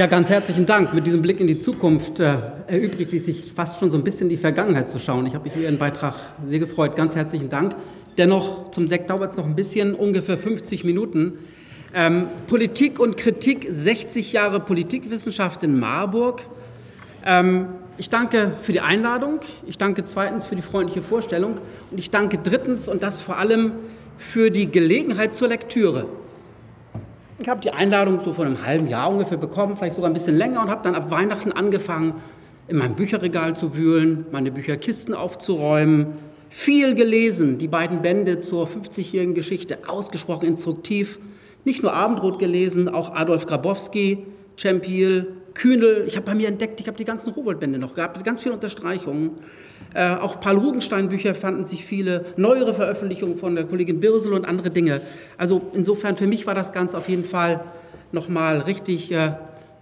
Ja, ganz herzlichen Dank. Mit diesem Blick in die Zukunft äh, erübrigt es sich fast schon so ein bisschen in die Vergangenheit zu schauen. Ich habe mich über Ihren Beitrag sehr gefreut. Ganz herzlichen Dank. Dennoch, zum Sekt dauert es noch ein bisschen, ungefähr 50 Minuten. Ähm, Politik und Kritik, 60 Jahre Politikwissenschaft in Marburg. Ähm, ich danke für die Einladung. Ich danke zweitens für die freundliche Vorstellung. Und ich danke drittens und das vor allem für die Gelegenheit zur Lektüre. Ich habe die Einladung so vor einem halben Jahr ungefähr bekommen, vielleicht sogar ein bisschen länger, und habe dann ab Weihnachten angefangen, in meinem Bücherregal zu wühlen, meine Bücherkisten aufzuräumen. Viel gelesen, die beiden Bände zur 50-jährigen Geschichte, ausgesprochen instruktiv. Nicht nur Abendrot gelesen, auch Adolf Grabowski, Champiel, Kühnel. Ich habe bei mir entdeckt, ich habe die ganzen Rowold-Bände noch gehabt, mit ganz vielen Unterstreichungen. Äh, auch Paul Rugenstein-Bücher fanden sich viele, neuere Veröffentlichungen von der Kollegin Birsel und andere Dinge. Also insofern, für mich war das Ganze auf jeden Fall nochmal richtig äh,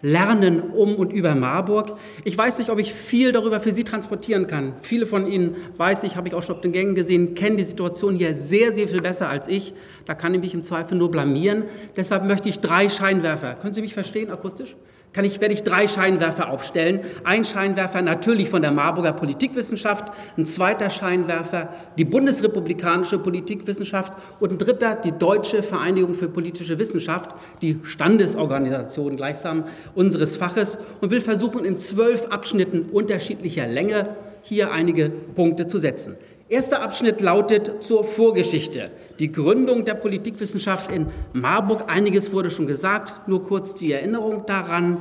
Lernen um und über Marburg. Ich weiß nicht, ob ich viel darüber für Sie transportieren kann. Viele von Ihnen, weiß ich, habe ich auch schon auf den Gängen gesehen, kennen die Situation hier sehr, sehr viel besser als ich. Da kann ich mich im Zweifel nur blamieren. Deshalb möchte ich drei Scheinwerfer. Können Sie mich verstehen akustisch? Kann ich, werde ich drei Scheinwerfer aufstellen. Ein Scheinwerfer natürlich von der Marburger Politikwissenschaft, ein zweiter Scheinwerfer die bundesrepublikanische Politikwissenschaft und ein dritter die Deutsche Vereinigung für politische Wissenschaft, die Standesorganisation gleichsam unseres Faches und will versuchen, in zwölf Abschnitten unterschiedlicher Länge hier einige Punkte zu setzen. Erster Abschnitt lautet zur Vorgeschichte. Die Gründung der Politikwissenschaft in Marburg. Einiges wurde schon gesagt, nur kurz die Erinnerung daran.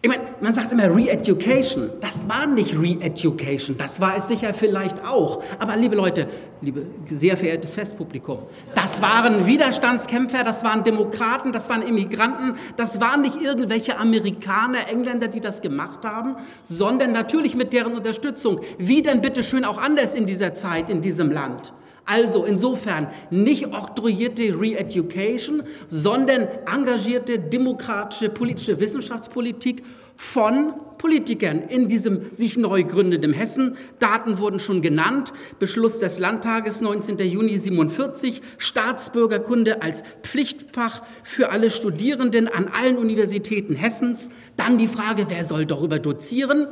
Ich meine, man sagt immer Re-Education. Das war nicht Re-Education, das war es sicher vielleicht auch. Aber liebe Leute, liebe sehr verehrtes Festpublikum, das waren Widerstandskämpfer, das waren Demokraten, das waren Immigranten, das waren nicht irgendwelche Amerikaner, Engländer, die das gemacht haben, sondern natürlich mit deren Unterstützung. Wie denn bitte schön auch anders in dieser Zeit, in diesem Land? Also insofern nicht oktroyierte Re-Education, sondern engagierte demokratische politische Wissenschaftspolitik von Politikern in diesem sich neu gründenden Hessen. Daten wurden schon genannt. Beschluss des Landtages 19. Juni 47, Staatsbürgerkunde als Pflichtfach für alle Studierenden an allen Universitäten Hessens. Dann die Frage, wer soll darüber dozieren?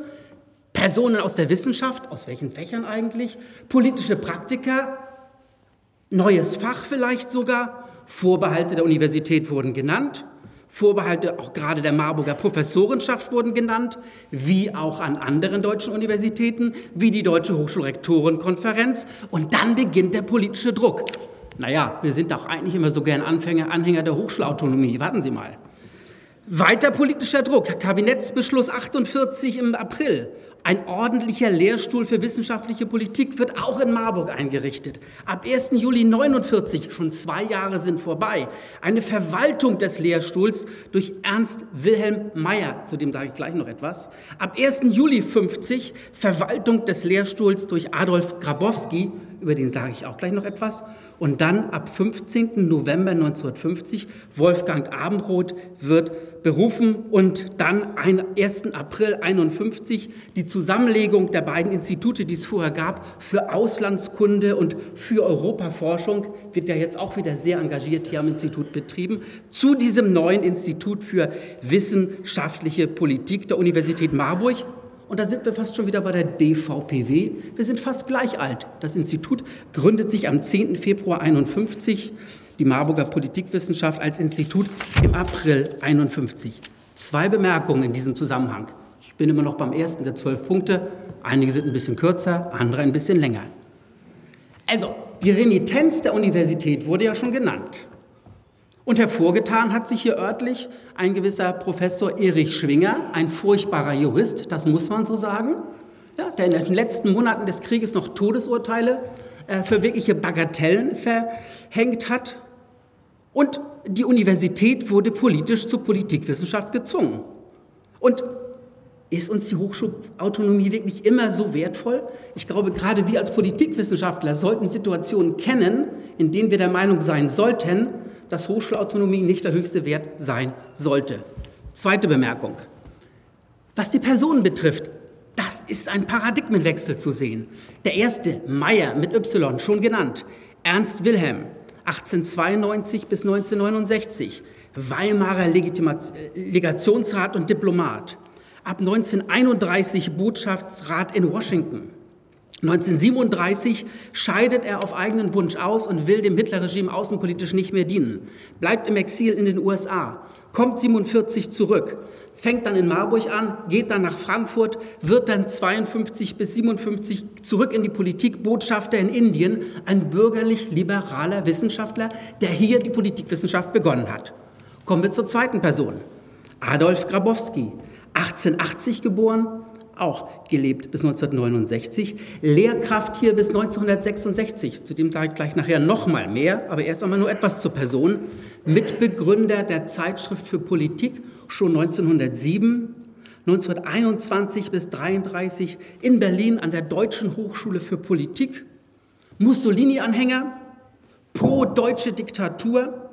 Personen aus der Wissenschaft, aus welchen Fächern eigentlich? Politische Praktiker, Neues Fach vielleicht sogar. Vorbehalte der Universität wurden genannt. Vorbehalte auch gerade der Marburger Professorenschaft wurden genannt, wie auch an anderen deutschen Universitäten, wie die Deutsche Hochschulrektorenkonferenz. Und dann beginnt der politische Druck. Naja, wir sind doch eigentlich immer so gern Anfänger, Anhänger der Hochschulautonomie. Warten Sie mal. Weiter politischer Druck. Kabinettsbeschluss 48 im April. Ein ordentlicher Lehrstuhl für wissenschaftliche Politik wird auch in Marburg eingerichtet. Ab 1. Juli 49, schon zwei Jahre sind vorbei, eine Verwaltung des Lehrstuhls durch Ernst Wilhelm Meyer, zu dem sage ich gleich noch etwas. Ab 1. Juli 50 Verwaltung des Lehrstuhls durch Adolf Grabowski, über den sage ich auch gleich noch etwas. Und dann ab 15. November 1950 Wolfgang Abendroth wird berufen und dann 1. April 51 die Zusammenlegung der beiden Institute, die es vorher gab, für Auslandskunde und für Europaforschung, wird ja jetzt auch wieder sehr engagiert hier am Institut betrieben, zu diesem neuen Institut für wissenschaftliche Politik der Universität Marburg. Und da sind wir fast schon wieder bei der DVPW. Wir sind fast gleich alt. Das Institut gründet sich am 10. Februar 51, die Marburger Politikwissenschaft als Institut im April 51. Zwei Bemerkungen in diesem Zusammenhang. Ich bin immer noch beim ersten der zwölf Punkte. Einige sind ein bisschen kürzer, andere ein bisschen länger. Also, die Renitenz der Universität wurde ja schon genannt. Und hervorgetan hat sich hier örtlich ein gewisser Professor Erich Schwinger, ein furchtbarer Jurist, das muss man so sagen, ja, der in den letzten Monaten des Krieges noch Todesurteile äh, für wirkliche Bagatellen verhängt hat. Und die Universität wurde politisch zur Politikwissenschaft gezwungen. Und ist uns die Hochschulautonomie wirklich immer so wertvoll? Ich glaube, gerade wir als Politikwissenschaftler sollten Situationen kennen, in denen wir der Meinung sein sollten, dass Hochschulautonomie nicht der höchste Wert sein sollte. Zweite Bemerkung. Was die Personen betrifft, das ist ein Paradigmenwechsel zu sehen. Der erste, Meyer mit Y, schon genannt. Ernst Wilhelm, 1892 bis 1969. Weimarer Legationsrat und Diplomat, ab 1931 Botschaftsrat in Washington. 1937 scheidet er auf eigenen Wunsch aus und will dem Hitlerregime außenpolitisch nicht mehr dienen, bleibt im Exil in den USA, kommt 47 zurück, fängt dann in Marburg an, geht dann nach Frankfurt, wird dann 52 bis 57 zurück in die Politik, Botschafter in Indien, ein bürgerlich-liberaler Wissenschaftler, der hier die Politikwissenschaft begonnen hat. Kommen wir zur zweiten Person. Adolf Grabowski, 1880 geboren, auch gelebt bis 1969, Lehrkraft hier bis 1966, zu dem sage ich gleich nachher noch mal mehr, aber erst einmal nur etwas zur Person, Mitbegründer der Zeitschrift für Politik schon 1907, 1921 bis 1933 in Berlin an der Deutschen Hochschule für Politik, Mussolini-Anhänger, pro-deutsche Diktatur,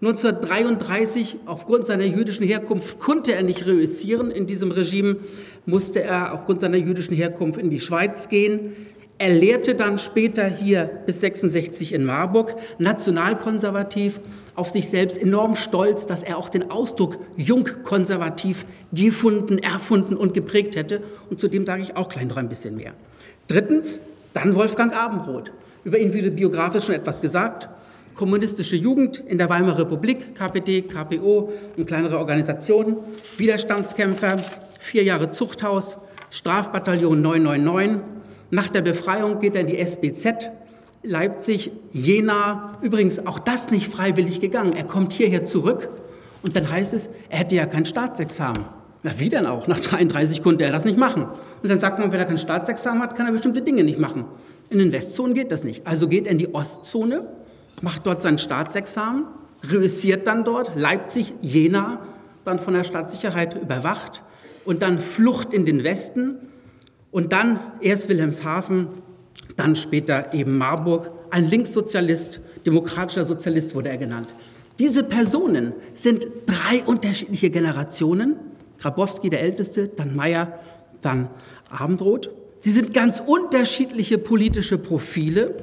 1933, aufgrund seiner jüdischen Herkunft, konnte er nicht reüssieren. In diesem Regime musste er aufgrund seiner jüdischen Herkunft in die Schweiz gehen. Er lehrte dann später hier bis 66 in Marburg, nationalkonservativ, auf sich selbst enorm stolz, dass er auch den Ausdruck jungkonservativ gefunden, erfunden und geprägt hätte. Und zu dem sage ich auch gleich noch ein bisschen mehr. Drittens, dann Wolfgang Abendroth. Über ihn wurde biografisch schon etwas gesagt kommunistische Jugend in der Weimarer Republik, KPD, KPO und kleinere Organisationen, Widerstandskämpfer, vier Jahre Zuchthaus, Strafbataillon 999. Nach der Befreiung geht er in die SBZ, Leipzig, Jena, übrigens auch das nicht freiwillig gegangen. Er kommt hierher zurück und dann heißt es, er hätte ja kein Staatsexamen. Na, wie denn auch? Nach 33 konnte er das nicht machen. Und dann sagt man, wenn er kein Staatsexamen hat, kann er bestimmte Dinge nicht machen. In den Westzonen geht das nicht. Also geht er in die Ostzone macht dort sein Staatsexamen, reüssiert dann dort, Leipzig, Jena, dann von der Staatssicherheit überwacht und dann Flucht in den Westen und dann erst Wilhelmshaven, dann später eben Marburg, ein Linkssozialist, demokratischer Sozialist wurde er genannt. Diese Personen sind drei unterschiedliche Generationen. Grabowski der Älteste, dann Meyer, dann Abendroth. Sie sind ganz unterschiedliche politische Profile.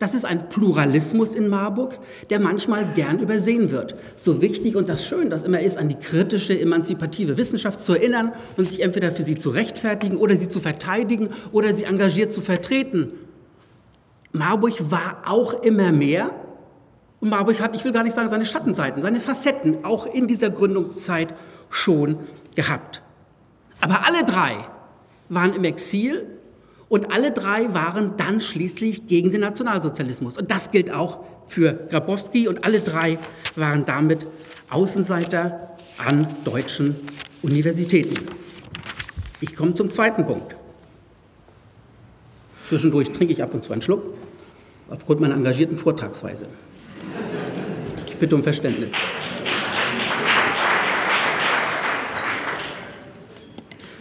Das ist ein Pluralismus in Marburg, der manchmal gern übersehen wird. So wichtig und das schön das immer ist, an die kritische, emanzipative Wissenschaft zu erinnern und sich entweder für sie zu rechtfertigen oder sie zu verteidigen oder sie engagiert zu vertreten. Marburg war auch immer mehr und Marburg hat, ich will gar nicht sagen, seine Schattenseiten, seine Facetten auch in dieser Gründungszeit schon gehabt. Aber alle drei waren im Exil und alle drei waren dann schließlich gegen den Nationalsozialismus. Und das gilt auch für Grabowski. Und alle drei waren damit Außenseiter an deutschen Universitäten. Ich komme zum zweiten Punkt. Zwischendurch trinke ich ab und zu einen Schluck, aufgrund meiner engagierten Vortragsweise. Ich bitte um Verständnis.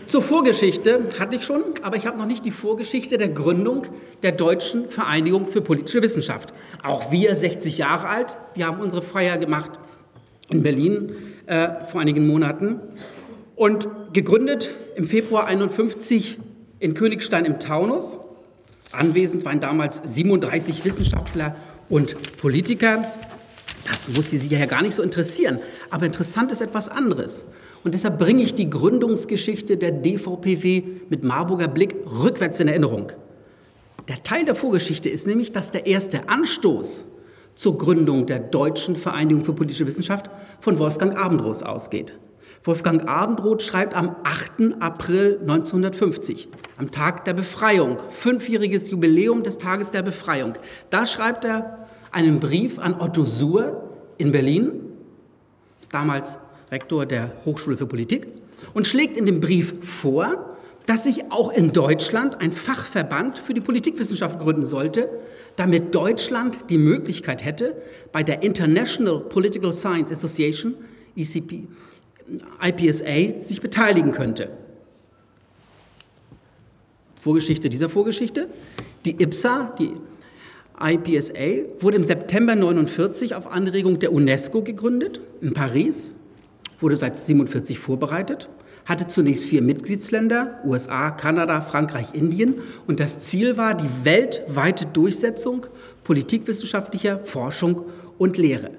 Zur Vorgeschichte hatte ich schon, aber ich habe noch nicht die Vorgeschichte der Gründung der Deutschen Vereinigung für politische Wissenschaft. Auch wir, 60 Jahre alt, wir haben unsere Feier gemacht in Berlin äh, vor einigen Monaten und gegründet im Februar 51 in Königstein im Taunus. Anwesend waren damals 37 Wissenschaftler und Politiker. Das muss Sie ja gar nicht so interessieren. Aber interessant ist etwas anderes. Und deshalb bringe ich die Gründungsgeschichte der DVPW mit Marburger Blick rückwärts in Erinnerung. Der Teil der Vorgeschichte ist nämlich, dass der erste Anstoß zur Gründung der Deutschen Vereinigung für politische Wissenschaft von Wolfgang Abendroth ausgeht. Wolfgang Abendroth schreibt am 8. April 1950, am Tag der Befreiung, fünfjähriges Jubiläum des Tages der Befreiung. Da schreibt er einen Brief an Otto Suhr in Berlin, damals Rektor der Hochschule für Politik, und schlägt in dem Brief vor, dass sich auch in Deutschland ein Fachverband für die Politikwissenschaft gründen sollte, damit Deutschland die Möglichkeit hätte, bei der International Political Science Association, ECP, IPSA, sich beteiligen könnte. Vorgeschichte dieser Vorgeschichte. Die IPSA, die IPSA, wurde im September 1949 auf Anregung der UNESCO gegründet in Paris wurde seit 1947 vorbereitet, hatte zunächst vier Mitgliedsländer, USA, Kanada, Frankreich, Indien, und das Ziel war die weltweite Durchsetzung politikwissenschaftlicher Forschung und Lehre.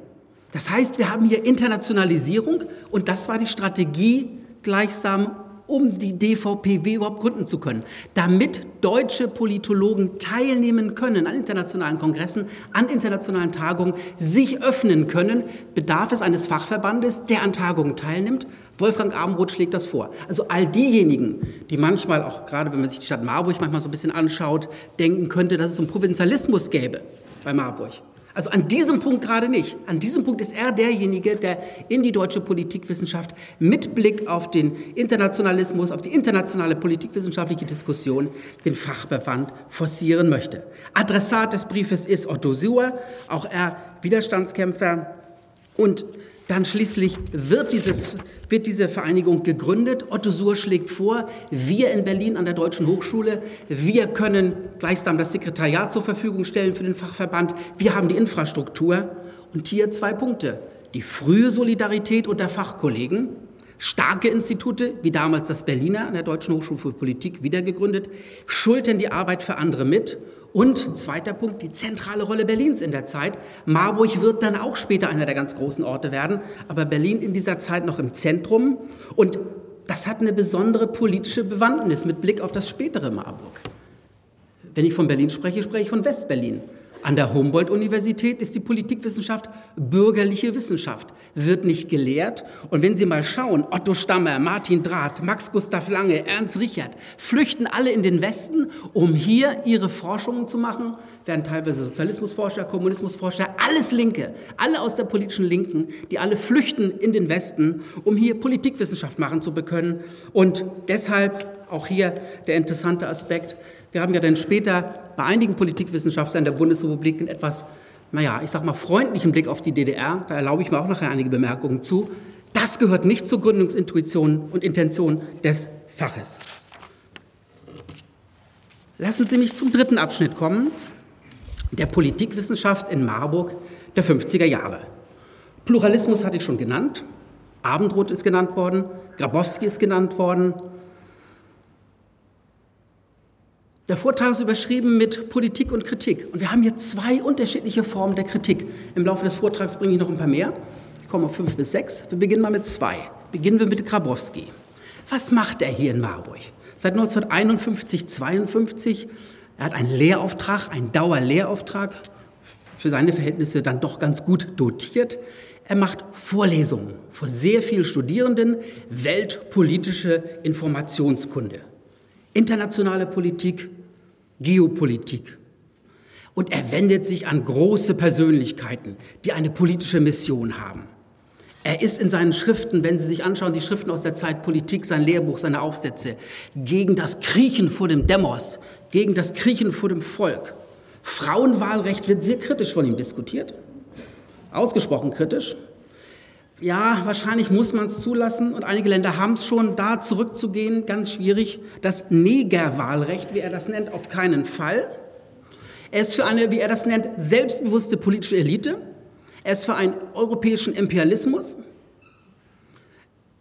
Das heißt, wir haben hier Internationalisierung und das war die Strategie gleichsam um die DVPW überhaupt gründen zu können, damit deutsche Politologen teilnehmen können an internationalen Kongressen, an internationalen Tagungen, sich öffnen können, bedarf es eines Fachverbandes, der an Tagungen teilnimmt. Wolfgang Abendroth schlägt das vor. Also all diejenigen, die manchmal, auch gerade wenn man sich die Stadt Marburg manchmal so ein bisschen anschaut, denken könnte, dass es einen Provinzialismus gäbe bei Marburg. Also an diesem Punkt gerade nicht. An diesem Punkt ist er derjenige, der in die deutsche Politikwissenschaft mit Blick auf den Internationalismus, auf die internationale politikwissenschaftliche Diskussion den Fachverband forcieren möchte. Adressat des Briefes ist Otto Suhr, auch er Widerstandskämpfer und dann schließlich wird, dieses, wird diese Vereinigung gegründet. Otto Suhr schlägt vor, wir in Berlin an der Deutschen Hochschule, wir können gleichsam das Sekretariat zur Verfügung stellen für den Fachverband, wir haben die Infrastruktur. Und hier zwei Punkte. Die frühe Solidarität unter Fachkollegen, starke Institute, wie damals das Berliner an der Deutschen Hochschule für Politik wiedergegründet, schultern die Arbeit für andere mit und zweiter Punkt, die zentrale Rolle Berlins in der Zeit. Marburg wird dann auch später einer der ganz großen Orte werden, aber Berlin in dieser Zeit noch im Zentrum. Und das hat eine besondere politische Bewandtnis mit Blick auf das spätere Marburg. Wenn ich von Berlin spreche, spreche ich von Westberlin. An der Humboldt-Universität ist die Politikwissenschaft bürgerliche Wissenschaft, wird nicht gelehrt. Und wenn Sie mal schauen, Otto Stammer, Martin Drath, Max Gustav Lange, Ernst Richard, flüchten alle in den Westen, um hier ihre Forschungen zu machen, werden teilweise Sozialismusforscher, Kommunismusforscher, alles Linke, alle aus der politischen Linken, die alle flüchten in den Westen, um hier Politikwissenschaft machen zu können. Und deshalb auch hier der interessante Aspekt, wir haben ja dann später bei einigen Politikwissenschaftlern der Bundesrepublik einen etwas, naja, ich sag mal, freundlichen Blick auf die DDR. Da erlaube ich mir auch nachher einige Bemerkungen zu. Das gehört nicht zur Gründungsintuition und Intention des Faches. Lassen Sie mich zum dritten Abschnitt kommen, der Politikwissenschaft in Marburg der 50er Jahre. Pluralismus hatte ich schon genannt, Abendroth ist genannt worden, Grabowski ist genannt worden, Der Vortrag ist überschrieben mit Politik und Kritik. Und wir haben hier zwei unterschiedliche Formen der Kritik. Im Laufe des Vortrags bringe ich noch ein paar mehr. Ich komme auf fünf bis sechs. Wir beginnen mal mit zwei. Beginnen wir mit Grabowski. Was macht er hier in Marburg? Seit 1951, 52. Er hat einen Lehrauftrag, einen Dauerlehrauftrag, für seine Verhältnisse dann doch ganz gut dotiert. Er macht Vorlesungen vor sehr vielen Studierenden, weltpolitische Informationskunde, internationale Politik, Geopolitik. Und er wendet sich an große Persönlichkeiten, die eine politische Mission haben. Er ist in seinen Schriften, wenn Sie sich anschauen, die Schriften aus der Zeit Politik, sein Lehrbuch, seine Aufsätze, gegen das Kriechen vor dem Demos, gegen das Kriechen vor dem Volk. Frauenwahlrecht wird sehr kritisch von ihm diskutiert, ausgesprochen kritisch. Ja, wahrscheinlich muss man es zulassen und einige Länder haben es schon, da zurückzugehen, ganz schwierig. Das Negerwahlrecht, wie er das nennt, auf keinen Fall. Er ist für eine, wie er das nennt, selbstbewusste politische Elite. Er ist für einen europäischen Imperialismus.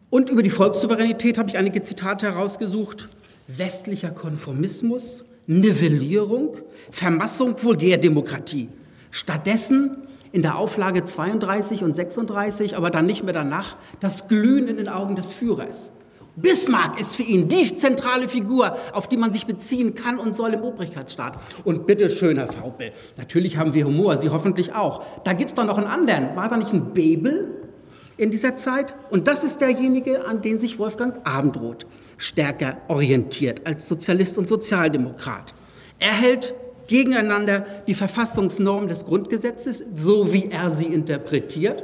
Und über die Volkssouveränität habe ich einige Zitate herausgesucht. Westlicher Konformismus, Nivellierung, Vermassung Vulgärdemokratie. Stattdessen in der Auflage 32 und 36, aber dann nicht mehr danach, das Glühen in den Augen des Führers. Bismarck ist für ihn die zentrale Figur, auf die man sich beziehen kann und soll im Obrigkeitsstaat. Und bitte schön, Herr Faupel, natürlich haben wir Humor, Sie hoffentlich auch. Da gibt es doch noch einen anderen. War da nicht ein Bebel in dieser Zeit? Und das ist derjenige, an den sich Wolfgang Abendroth stärker orientiert als Sozialist und Sozialdemokrat. Er hält gegeneinander die Verfassungsnorm des Grundgesetzes, so wie er sie interpretiert,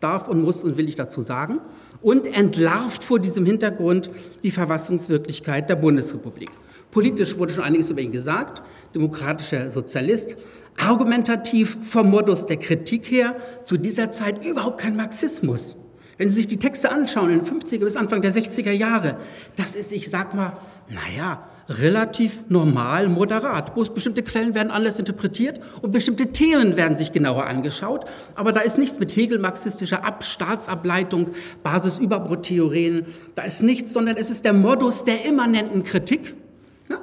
darf und muss und will ich dazu sagen, und entlarvt vor diesem Hintergrund die Verfassungswirklichkeit der Bundesrepublik. Politisch wurde schon einiges über ihn gesagt, demokratischer Sozialist, argumentativ vom Modus der Kritik her, zu dieser Zeit überhaupt kein Marxismus. Wenn Sie sich die Texte anschauen, in den 50er bis Anfang der 60er Jahre, das ist, ich sag mal, naja, relativ normal, moderat. Bestimmte Quellen werden anders interpretiert und bestimmte Themen werden sich genauer angeschaut. Aber da ist nichts mit Hegel-marxistischer Ab Staatsableitung, Basisüberbrottheorien. Da ist nichts, sondern es ist der Modus der immanenten Kritik.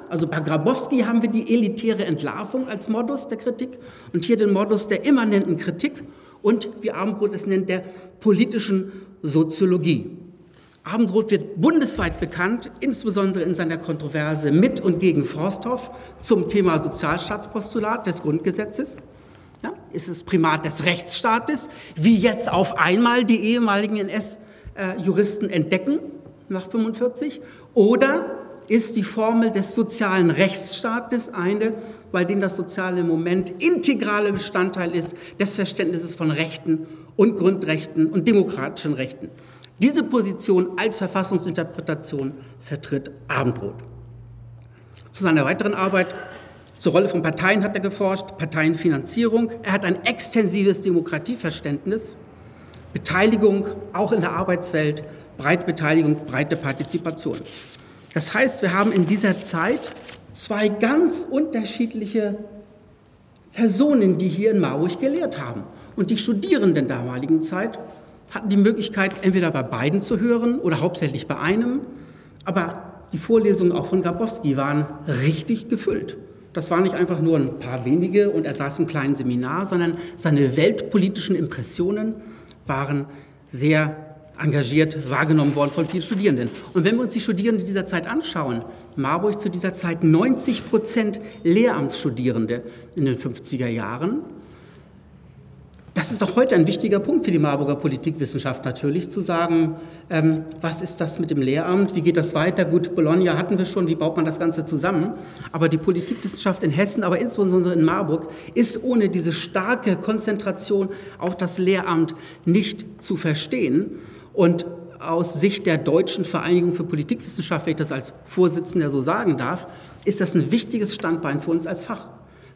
Also bei Grabowski haben wir die elitäre Entlarvung als Modus der Kritik und hier den Modus der immanenten Kritik. und, wie Abendroth es nennt, der politischen Soziologie. Abendroth wird bundesweit bekannt, insbesondere in seiner Kontroverse mit und gegen Forsthoff zum Thema Sozialstaatspostulat des Grundgesetzes. Ja, ist es Primat des Rechtsstaates, wie jetzt auf einmal die ehemaligen NS-Juristen entdecken nach 1945? Oder ist die Formel des sozialen Rechtsstaates eine, bei dem das soziale Moment integraler Bestandteil ist des Verständnisses von Rechten und Grundrechten und demokratischen Rechten. Diese Position als Verfassungsinterpretation vertritt Abendroth. Zu seiner weiteren Arbeit zur Rolle von Parteien hat er geforscht, Parteienfinanzierung. Er hat ein extensives Demokratieverständnis, Beteiligung auch in der Arbeitswelt, Breitbeteiligung, breite Partizipation. Das heißt, wir haben in dieser Zeit zwei ganz unterschiedliche Personen, die hier in Marburg gelehrt haben. Und die Studierenden damaligen Zeit hatten die Möglichkeit, entweder bei beiden zu hören oder hauptsächlich bei einem. Aber die Vorlesungen auch von Grabowski waren richtig gefüllt. Das waren nicht einfach nur ein paar wenige und er saß im kleinen Seminar, sondern seine weltpolitischen Impressionen waren sehr engagiert wahrgenommen worden von vielen Studierenden. Und wenn wir uns die Studierenden dieser Zeit anschauen, Marburg zu dieser Zeit 90 Prozent Lehramtsstudierende in den 50er Jahren, das ist auch heute ein wichtiger Punkt für die Marburger Politikwissenschaft natürlich, zu sagen, ähm, was ist das mit dem Lehramt, wie geht das weiter? Gut, Bologna hatten wir schon, wie baut man das Ganze zusammen? Aber die Politikwissenschaft in Hessen, aber insbesondere in Marburg, ist ohne diese starke Konzentration auf das Lehramt nicht zu verstehen. Und aus Sicht der Deutschen Vereinigung für Politikwissenschaft, wenn ich das als Vorsitzender so sagen darf, ist das ein wichtiges Standbein für uns als Fach.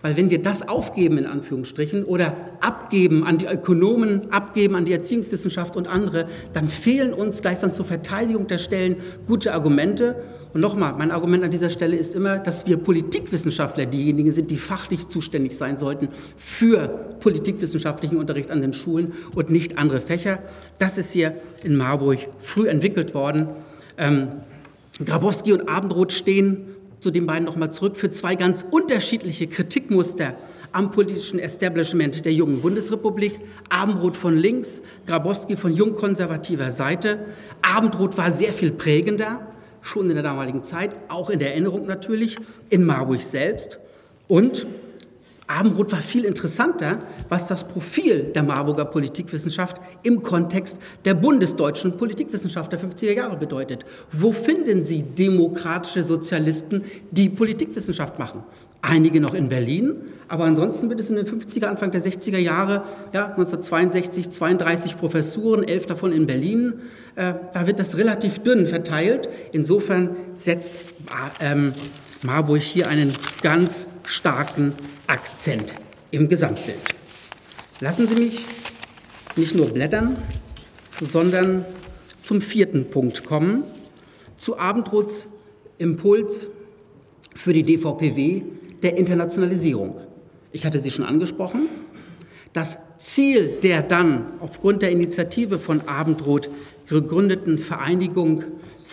Weil wenn wir das aufgeben, in Anführungsstrichen, oder abgeben an die Ökonomen, abgeben an die Erziehungswissenschaft und andere, dann fehlen uns gleichsam zur Verteidigung der Stellen gute Argumente. Und nochmal, mein Argument an dieser Stelle ist immer, dass wir Politikwissenschaftler diejenigen sind, die fachlich zuständig sein sollten für politikwissenschaftlichen Unterricht an den Schulen und nicht andere Fächer. Das ist hier in Marburg früh entwickelt worden. Ähm, Grabowski und Abendroth stehen zu den beiden nochmal zurück, für zwei ganz unterschiedliche Kritikmuster am politischen Establishment der jungen Bundesrepublik. Abendroth von links, Grabowski von jungkonservativer Seite. Abendroth war sehr viel prägender, schon in der damaligen Zeit, auch in der Erinnerung natürlich, in Marburg selbst. Und Abendroth war viel interessanter, was das Profil der Marburger Politikwissenschaft im Kontext der bundesdeutschen Politikwissenschaft der 50er Jahre bedeutet. Wo finden Sie demokratische Sozialisten, die Politikwissenschaft machen? Einige noch in Berlin, aber ansonsten wird es in den 50er, Anfang der 60er Jahre, ja, 1962, 32 Professuren, elf davon in Berlin. Äh, da wird das relativ dünn verteilt. Insofern setzt äh, ähm, Marburg hier einen ganz starken Akzent im Gesamtbild. Lassen Sie mich nicht nur blättern, sondern zum vierten Punkt kommen, zu Abendroths Impuls für die DVPW der Internationalisierung. Ich hatte sie schon angesprochen. Das Ziel der dann aufgrund der Initiative von Abendroth gegründeten Vereinigung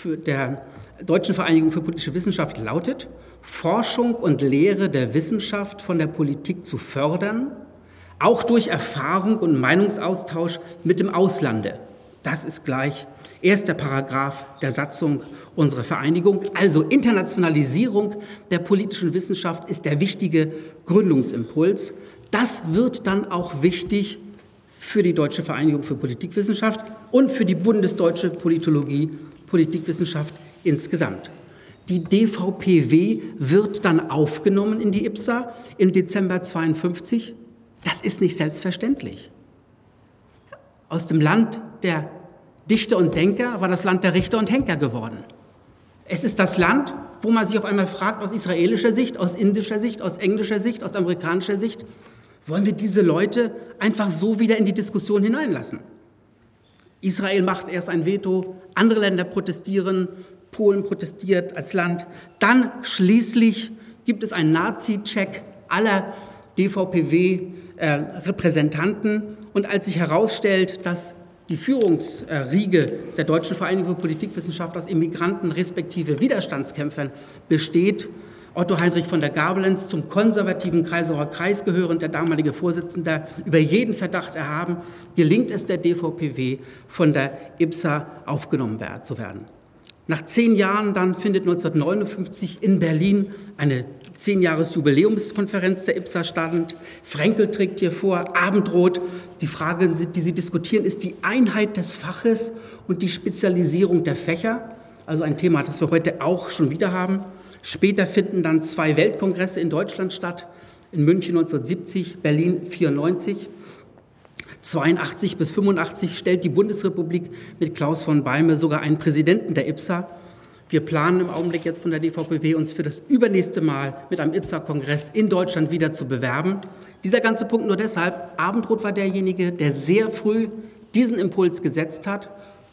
der Deutschen Vereinigung für politische Wissenschaft lautet, Forschung und Lehre der Wissenschaft von der Politik zu fördern, auch durch Erfahrung und Meinungsaustausch mit dem Auslande. Das ist gleich erster Paragraph der Satzung unserer Vereinigung. Also Internationalisierung der politischen Wissenschaft ist der wichtige Gründungsimpuls. Das wird dann auch wichtig für die Deutsche Vereinigung für Politikwissenschaft und für die bundesdeutsche Politologie, Politikwissenschaft insgesamt. Die DVPW wird dann aufgenommen in die IPSA im Dezember 52. Das ist nicht selbstverständlich. Aus dem Land der Dichter und Denker war das Land der Richter und Henker geworden. Es ist das Land, wo man sich auf einmal fragt, aus israelischer Sicht, aus indischer Sicht, aus englischer Sicht, aus amerikanischer Sicht, wollen wir diese Leute einfach so wieder in die Diskussion hineinlassen? Israel macht erst ein Veto, andere Länder protestieren, Polen protestiert als Land. Dann schließlich gibt es einen Nazi-Check aller DVPW-Repräsentanten. Äh, und als sich herausstellt, dass die Führungsriege der Deutschen Vereinigung für Politikwissenschaft aus Immigranten respektive Widerstandskämpfern besteht, Otto Heinrich von der Gabelens zum konservativen Kreisauer Kreis gehörend, der damalige Vorsitzende, über jeden Verdacht erhaben, gelingt es der DVPW, von der IPSA aufgenommen zu werden. Nach zehn Jahren dann findet 1959 in Berlin eine zehn Jahres Jubiläumskonferenz der IPSA statt. Frenkel trägt hier vor, Abendrot. Die Frage, die Sie diskutieren, ist die Einheit des Faches und die Spezialisierung der Fächer. Also ein Thema, das wir heute auch schon wieder haben. Später finden dann zwei Weltkongresse in Deutschland statt. In München 1970, Berlin 94. 82 bis 85 stellt die Bundesrepublik mit Klaus von Beime sogar einen Präsidenten der IPSA. Wir planen im Augenblick jetzt von der DVPW uns für das übernächste Mal mit einem IPSA-Kongress in Deutschland wieder zu bewerben. Dieser ganze Punkt nur deshalb, Abendrot war derjenige, der sehr früh diesen Impuls gesetzt hat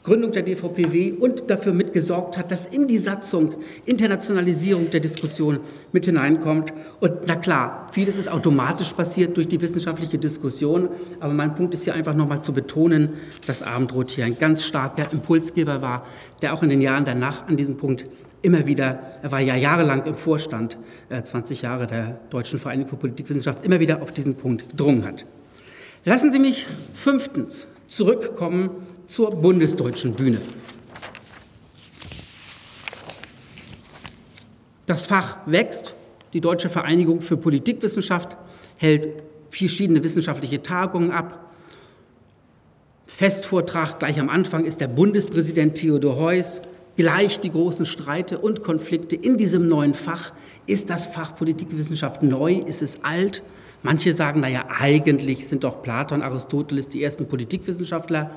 Gründung der DVPW und dafür mitgesorgt hat, dass in die Satzung Internationalisierung der Diskussion mit hineinkommt. Und na klar, vieles ist automatisch passiert durch die wissenschaftliche Diskussion, aber mein Punkt ist hier einfach nochmal zu betonen, dass Abendroth hier ein ganz starker Impulsgeber war, der auch in den Jahren danach an diesem Punkt immer wieder, er war ja jahrelang im Vorstand, 20 äh, Jahre der Deutschen Vereinigung für Politikwissenschaft, immer wieder auf diesen Punkt gedrungen hat. Lassen Sie mich fünftens zurückkommen zur bundesdeutschen Bühne. Das Fach wächst. Die Deutsche Vereinigung für Politikwissenschaft hält verschiedene wissenschaftliche Tagungen ab. Festvortrag gleich am Anfang ist der Bundespräsident Theodor Heuss. Gleich die großen Streite und Konflikte in diesem neuen Fach. Ist das Fach Politikwissenschaft neu? Ist es alt? Manche sagen, naja, eigentlich sind doch Platon, Aristoteles die ersten Politikwissenschaftler.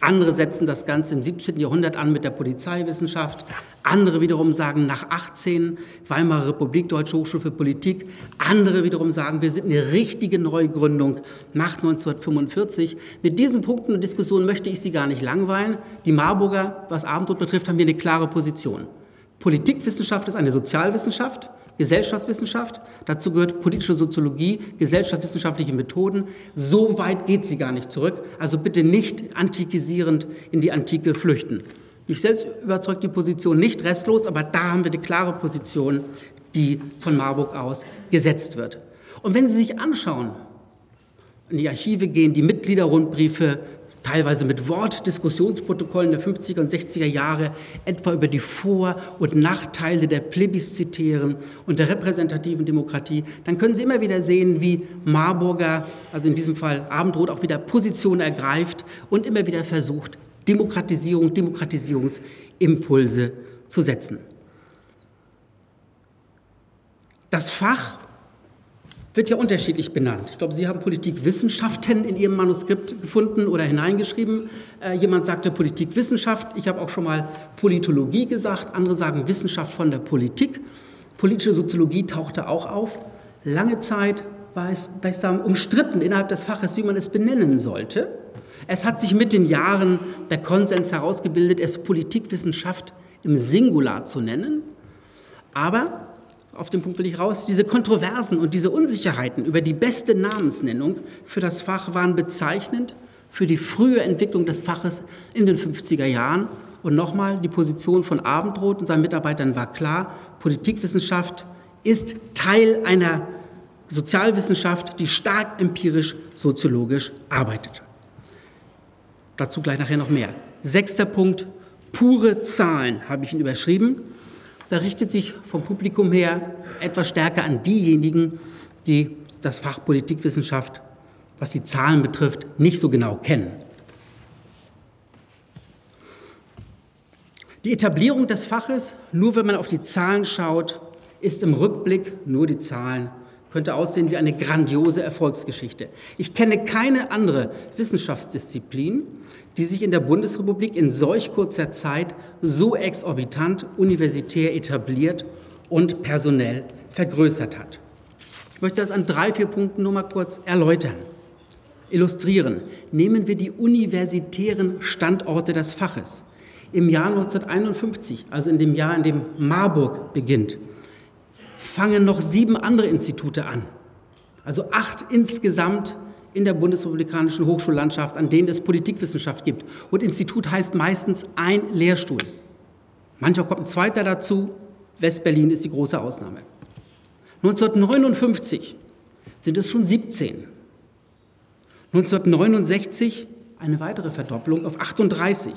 Andere setzen das Ganze im 17. Jahrhundert an mit der Polizeiwissenschaft. Andere wiederum sagen nach 18 Weimarer Republik, Deutsche Hochschule für Politik. Andere wiederum sagen, wir sind eine richtige Neugründung nach 1945. Mit diesen Punkten und Diskussionen möchte ich Sie gar nicht langweilen. Die Marburger, was Abendrot betrifft, haben hier eine klare Position. Politikwissenschaft ist eine Sozialwissenschaft. Gesellschaftswissenschaft, dazu gehört politische Soziologie, gesellschaftswissenschaftliche Methoden. So weit geht sie gar nicht zurück. Also bitte nicht antikisierend in die Antike flüchten. Mich selbst überzeugt die Position nicht restlos, aber da haben wir eine klare Position, die von Marburg aus gesetzt wird. Und wenn Sie sich anschauen, in die Archive gehen, die Mitgliederrundbriefe teilweise mit Wortdiskussionsprotokollen der 50er und 60er Jahre, etwa über die Vor- und Nachteile der Plebiszitären und der repräsentativen Demokratie, dann können Sie immer wieder sehen, wie Marburger, also in diesem Fall Abendroth, auch wieder Position ergreift und immer wieder versucht, Demokratisierung, Demokratisierungsimpulse zu setzen. Das Fach wird ja unterschiedlich benannt. Ich glaube, Sie haben Politikwissenschaften in Ihrem Manuskript gefunden oder hineingeschrieben. Äh, jemand sagte Politikwissenschaft. Ich habe auch schon mal Politologie gesagt. Andere sagen Wissenschaft von der Politik. Politische Soziologie tauchte auch auf. Lange Zeit war es gleichsam umstritten innerhalb des Faches, wie man es benennen sollte. Es hat sich mit den Jahren der Konsens herausgebildet, es Politikwissenschaft im Singular zu nennen. Aber auf den Punkt will ich raus, diese Kontroversen und diese Unsicherheiten über die beste Namensnennung für das Fach waren bezeichnend für die frühe Entwicklung des Faches in den 50er Jahren. Und nochmal, die Position von Abendroth und seinen Mitarbeitern war klar, Politikwissenschaft ist Teil einer Sozialwissenschaft, die stark empirisch soziologisch arbeitet. Dazu gleich nachher noch mehr. Sechster Punkt, pure Zahlen habe ich ihn überschrieben. Da richtet sich vom Publikum her etwas stärker an diejenigen, die das Fach Politikwissenschaft, was die Zahlen betrifft, nicht so genau kennen. Die Etablierung des Faches, nur wenn man auf die Zahlen schaut, ist im Rückblick nur die Zahlen, könnte aussehen wie eine grandiose Erfolgsgeschichte. Ich kenne keine andere Wissenschaftsdisziplin, die sich in der Bundesrepublik in solch kurzer Zeit so exorbitant universitär etabliert und personell vergrößert hat. Ich möchte das an drei, vier Punkten nur mal kurz erläutern, illustrieren. Nehmen wir die universitären Standorte des Faches. Im Jahr 1951, also in dem Jahr, in dem Marburg beginnt, fangen noch sieben andere Institute an. Also acht insgesamt in der bundesrepublikanischen Hochschullandschaft, an denen es Politikwissenschaft gibt. Und Institut heißt meistens ein Lehrstuhl. Manchmal kommt ein zweiter dazu. Westberlin ist die große Ausnahme. 1959 sind es schon 17. 1969 eine weitere Verdopplung auf 38.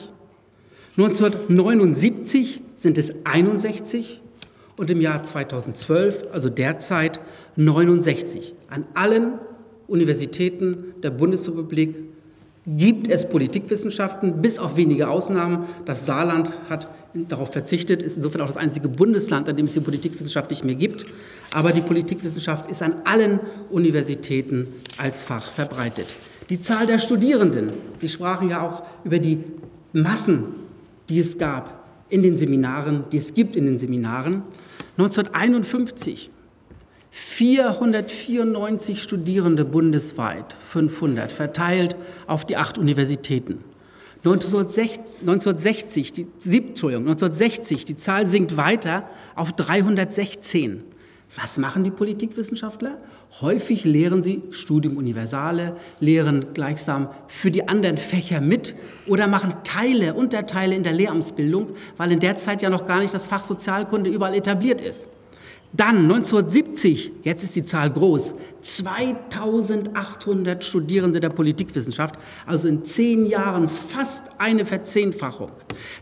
1979 sind es 61 und im Jahr 2012, also derzeit 69. An allen Universitäten der Bundesrepublik gibt es Politikwissenschaften, bis auf wenige Ausnahmen. Das Saarland hat darauf verzichtet, ist insofern auch das einzige Bundesland, an dem es die Politikwissenschaft nicht mehr gibt. Aber die Politikwissenschaft ist an allen Universitäten als Fach verbreitet. Die Zahl der Studierenden, Sie sprachen ja auch über die Massen, die es gab in den Seminaren, die es gibt in den Seminaren. 1951 494 Studierende bundesweit, 500, verteilt auf die acht Universitäten. 1960, die, Entschuldigung, 1960, die Zahl sinkt weiter auf 316. Was machen die Politikwissenschaftler? Häufig lehren sie Studium Universale, lehren gleichsam für die anderen Fächer mit oder machen Teile, Unterteile in der Lehramtsbildung, weil in der Zeit ja noch gar nicht das Fach Sozialkunde überall etabliert ist. Dann 1970, jetzt ist die Zahl groß, 2800 Studierende der Politikwissenschaft, also in zehn Jahren fast eine Verzehnfachung.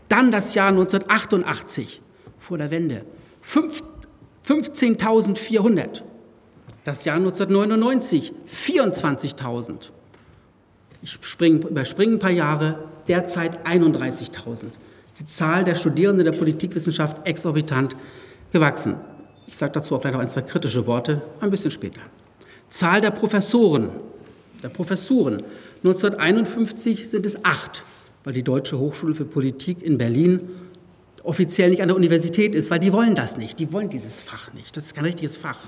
Dann das Jahr 1988 vor der Wende, 15.400. Das Jahr 1999, 24.000. Ich spring, überspringe ein paar Jahre, derzeit 31.000. Die Zahl der Studierenden der Politikwissenschaft exorbitant gewachsen. Ich sage dazu auch gleich noch ein, zwei kritische Worte, ein bisschen später. Zahl der Professoren. Der Professuren. 1951 sind es acht, weil die Deutsche Hochschule für Politik in Berlin offiziell nicht an der Universität ist, weil die wollen das nicht. Die wollen dieses Fach nicht. Das ist kein richtiges Fach.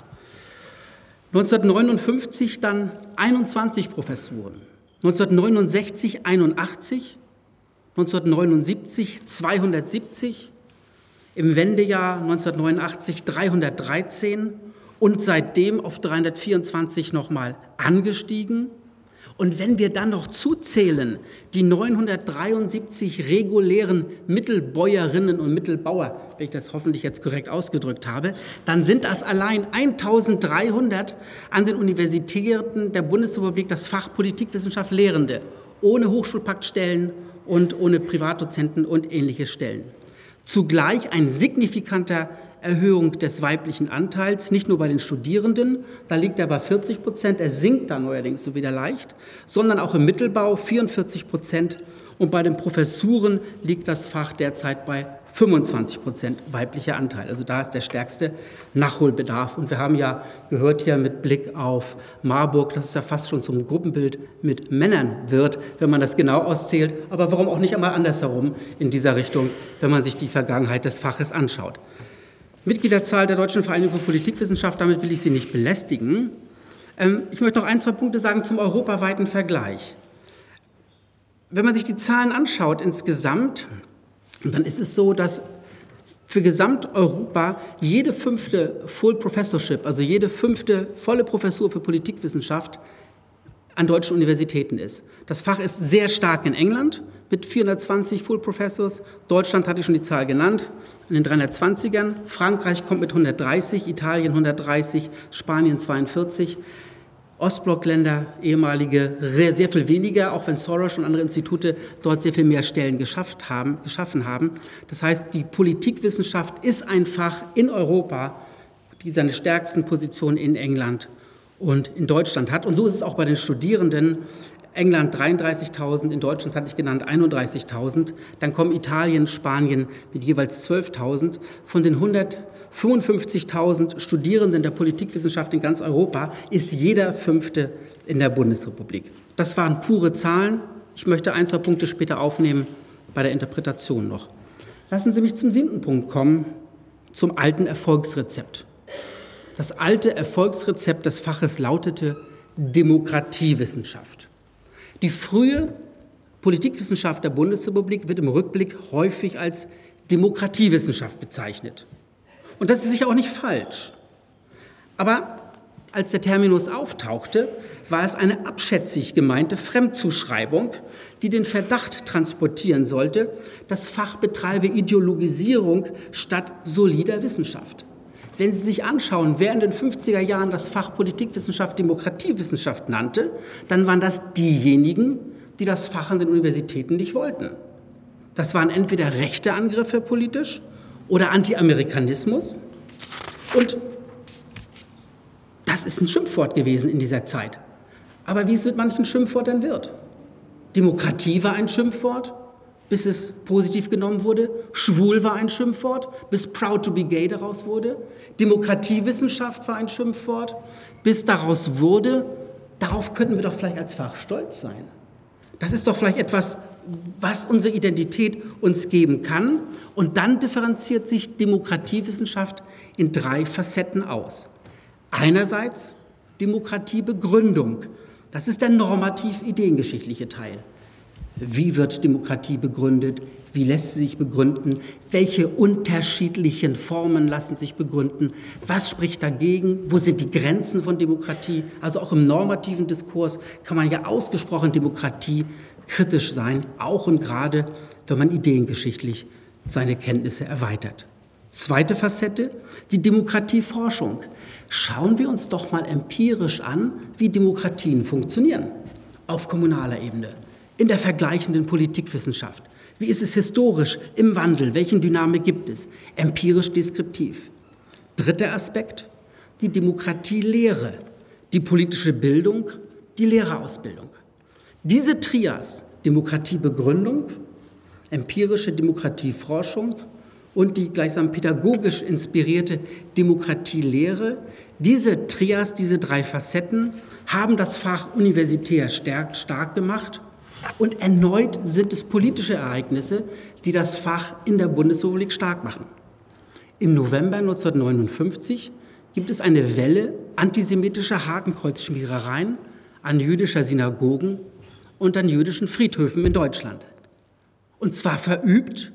1959 dann 21 Professuren. 1969 81. 1979 270 im Wendejahr 1989 313 und seitdem auf 324 nochmal angestiegen. Und wenn wir dann noch zuzählen, die 973 regulären Mittelbäuerinnen und Mittelbauer, wenn ich das hoffentlich jetzt korrekt ausgedrückt habe, dann sind das allein 1300 an den Universitäten der Bundesrepublik das Fach Politikwissenschaft Lehrende, ohne Hochschulpaktstellen und ohne Privatdozenten und ähnliche Stellen. Zugleich ein signifikanter Erhöhung des weiblichen Anteils, nicht nur bei den Studierenden, da liegt er bei 40 Prozent, er sinkt da neuerdings so wieder leicht, sondern auch im Mittelbau 44 Prozent und bei den Professuren liegt das Fach derzeit bei 25 Prozent weiblicher Anteil. Also da ist der stärkste Nachholbedarf. Und wir haben ja gehört hier mit Blick auf Marburg, dass es ja fast schon zum Gruppenbild mit Männern wird, wenn man das genau auszählt. Aber warum auch nicht einmal andersherum in dieser Richtung, wenn man sich die Vergangenheit des Faches anschaut. Mitgliederzahl der Deutschen Vereinigung für Politikwissenschaft, damit will ich Sie nicht belästigen. Ähm, ich möchte noch ein, zwei Punkte sagen zum europaweiten Vergleich. Wenn man sich die Zahlen anschaut insgesamt, dann ist es so, dass für Gesamteuropa jede fünfte Full Professorship, also jede fünfte volle Professur für Politikwissenschaft an deutschen Universitäten ist. Das Fach ist sehr stark in England mit 420 Full Professors. Deutschland hatte ich schon die Zahl genannt, in den 320ern. Frankreich kommt mit 130, Italien 130, Spanien 42. Ostblockländer, ehemalige, sehr viel weniger, auch wenn Soros und andere Institute dort sehr viel mehr Stellen geschafft haben, geschaffen haben. Das heißt, die Politikwissenschaft ist ein Fach in Europa, die seine stärksten Positionen in England und in Deutschland hat. Und so ist es auch bei den Studierenden. England 33.000, in Deutschland hatte ich genannt 31.000. Dann kommen Italien, Spanien mit jeweils 12.000. Von den 100 55.000 Studierenden der Politikwissenschaft in ganz Europa ist jeder fünfte in der Bundesrepublik. Das waren pure Zahlen. Ich möchte ein, zwei Punkte später aufnehmen bei der Interpretation noch. Lassen Sie mich zum siebten Punkt kommen, zum alten Erfolgsrezept. Das alte Erfolgsrezept des Faches lautete Demokratiewissenschaft. Die frühe Politikwissenschaft der Bundesrepublik wird im Rückblick häufig als Demokratiewissenschaft bezeichnet. Und das ist sicher auch nicht falsch. Aber als der Terminus auftauchte, war es eine abschätzig gemeinte Fremdzuschreibung, die den Verdacht transportieren sollte, das Fach betreibe Ideologisierung statt solider Wissenschaft. wenn Sie sich anschauen, wer in den 50er Jahren das Fach Politikwissenschaft, Demokratiewissenschaft nannte, dann waren das diejenigen, die das Fach an den Universitäten nicht wollten. Das waren entweder rechte Angriffe politisch oder Anti-Amerikanismus. Und das ist ein Schimpfwort gewesen in dieser Zeit. Aber wie es mit manchen Schimpfwörtern wird. Demokratie war ein Schimpfwort, bis es positiv genommen wurde. Schwul war ein Schimpfwort, bis Proud to be Gay daraus wurde. Demokratiewissenschaft war ein Schimpfwort, bis daraus wurde, darauf könnten wir doch vielleicht als Fach stolz sein. Das ist doch vielleicht etwas, was unsere Identität uns geben kann. Und dann differenziert sich Demokratiewissenschaft in drei Facetten aus. Einerseits Demokratiebegründung. Das ist der normativ-ideengeschichtliche Teil. Wie wird Demokratie begründet? Wie lässt sie sich begründen? Welche unterschiedlichen Formen lassen sich begründen? Was spricht dagegen? Wo sind die Grenzen von Demokratie? Also auch im normativen Diskurs kann man ja ausgesprochen Demokratie kritisch sein, auch und gerade, wenn man ideengeschichtlich seine Kenntnisse erweitert. Zweite Facette, die Demokratieforschung. Schauen wir uns doch mal empirisch an, wie Demokratien funktionieren auf kommunaler Ebene in der vergleichenden Politikwissenschaft. Wie ist es historisch im Wandel? Welchen Dynamik gibt es? Empirisch deskriptiv. Dritter Aspekt, die Demokratielehre, die politische Bildung, die Lehrerausbildung. Diese Trias, Demokratiebegründung, empirische Demokratieforschung und die gleichsam pädagogisch inspirierte Demokratielehre, diese Trias, diese drei Facetten haben das Fach universitär stark, stark gemacht und erneut sind es politische Ereignisse, die das Fach in der Bundesrepublik stark machen. Im November 1959 gibt es eine Welle antisemitischer Hakenkreuzschmierereien an jüdischer Synagogen und an jüdischen Friedhöfen in Deutschland. Und zwar verübt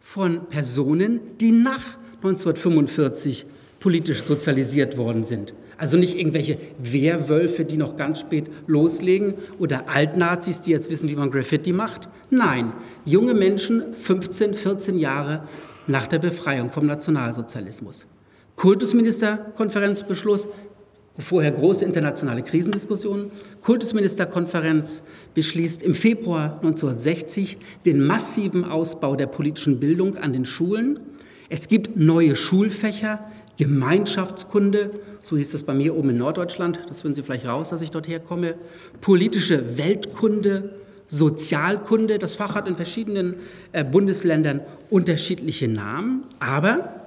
von Personen, die nach 1945 politisch sozialisiert worden sind. Also nicht irgendwelche Wehrwölfe, die noch ganz spät loslegen oder Altnazis, die jetzt wissen, wie man Graffiti macht. Nein, junge Menschen, 15, 14 Jahre nach der Befreiung vom Nationalsozialismus. Kultusministerkonferenzbeschluss, vorher große internationale Krisendiskussionen. Kultusministerkonferenz beschließt im Februar 1960 den massiven Ausbau der politischen Bildung an den Schulen. Es gibt neue Schulfächer, Gemeinschaftskunde, so hieß das bei mir oben in Norddeutschland, das finden Sie vielleicht raus, dass ich dort herkomme, politische Weltkunde, Sozialkunde, das Fach hat in verschiedenen äh, Bundesländern unterschiedliche Namen, aber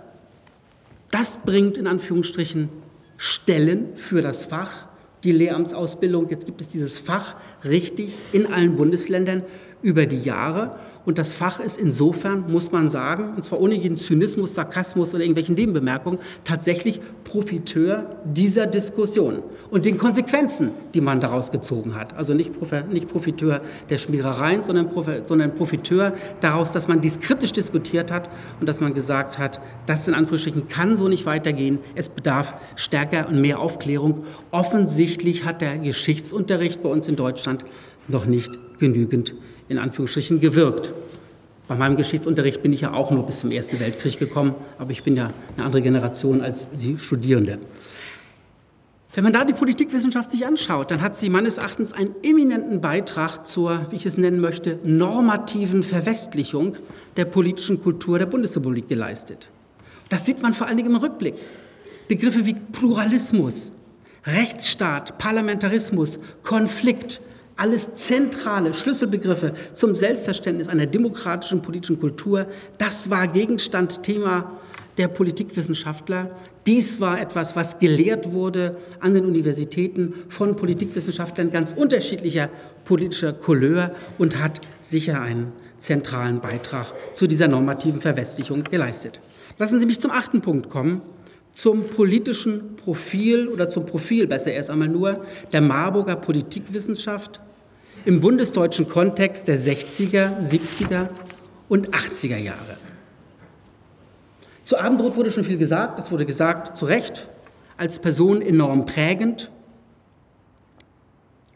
das bringt in Anführungsstrichen Stellen für das Fach, die Lehramtsausbildung. Jetzt gibt es dieses Fach richtig in allen Bundesländern über die Jahre. Und das Fach ist insofern, muss man sagen, und zwar ohne jeden Zynismus, Sarkasmus oder irgendwelchen Nebenbemerkungen, tatsächlich Profiteur dieser Diskussion und den Konsequenzen, die man daraus gezogen hat. Also nicht, nicht Profiteur der Schmierereien, sondern, sondern Profiteur daraus, dass man dies kritisch diskutiert hat und dass man gesagt hat, das in Anführungsstrichen kann so nicht weitergehen. Es bedarf stärker und mehr Aufklärung. Offensichtlich hat der Geschichtsunterricht bei uns in Deutschland noch nicht genügend in Anführungsstrichen gewirkt. Bei meinem Geschichtsunterricht bin ich ja auch nur bis zum Ersten Weltkrieg gekommen, aber ich bin ja eine andere Generation als Sie Studierende. Wenn man da die Politikwissenschaft sich anschaut, dann hat sie meines Erachtens einen eminenten Beitrag zur, wie ich es nennen möchte, normativen Verwestlichung der politischen Kultur der Bundesrepublik geleistet. Das sieht man vor allen Dingen im Rückblick. Begriffe wie Pluralismus, Rechtsstaat, Parlamentarismus, Konflikt, alles zentrale Schlüsselbegriffe zum Selbstverständnis einer demokratischen politischen Kultur, das war Gegenstand, Thema der Politikwissenschaftler. Dies war etwas, was gelehrt wurde an den Universitäten von Politikwissenschaftlern ganz unterschiedlicher politischer Couleur und hat sicher einen zentralen Beitrag zu dieser normativen Verwestlichung geleistet. Lassen Sie mich zum achten Punkt kommen, zum politischen Profil oder zum Profil besser erst einmal nur der Marburger Politikwissenschaft im bundesdeutschen Kontext der 60er, 70er und 80er Jahre. Zu Abendrot wurde schon viel gesagt, es wurde gesagt, zu Recht, als Person enorm prägend.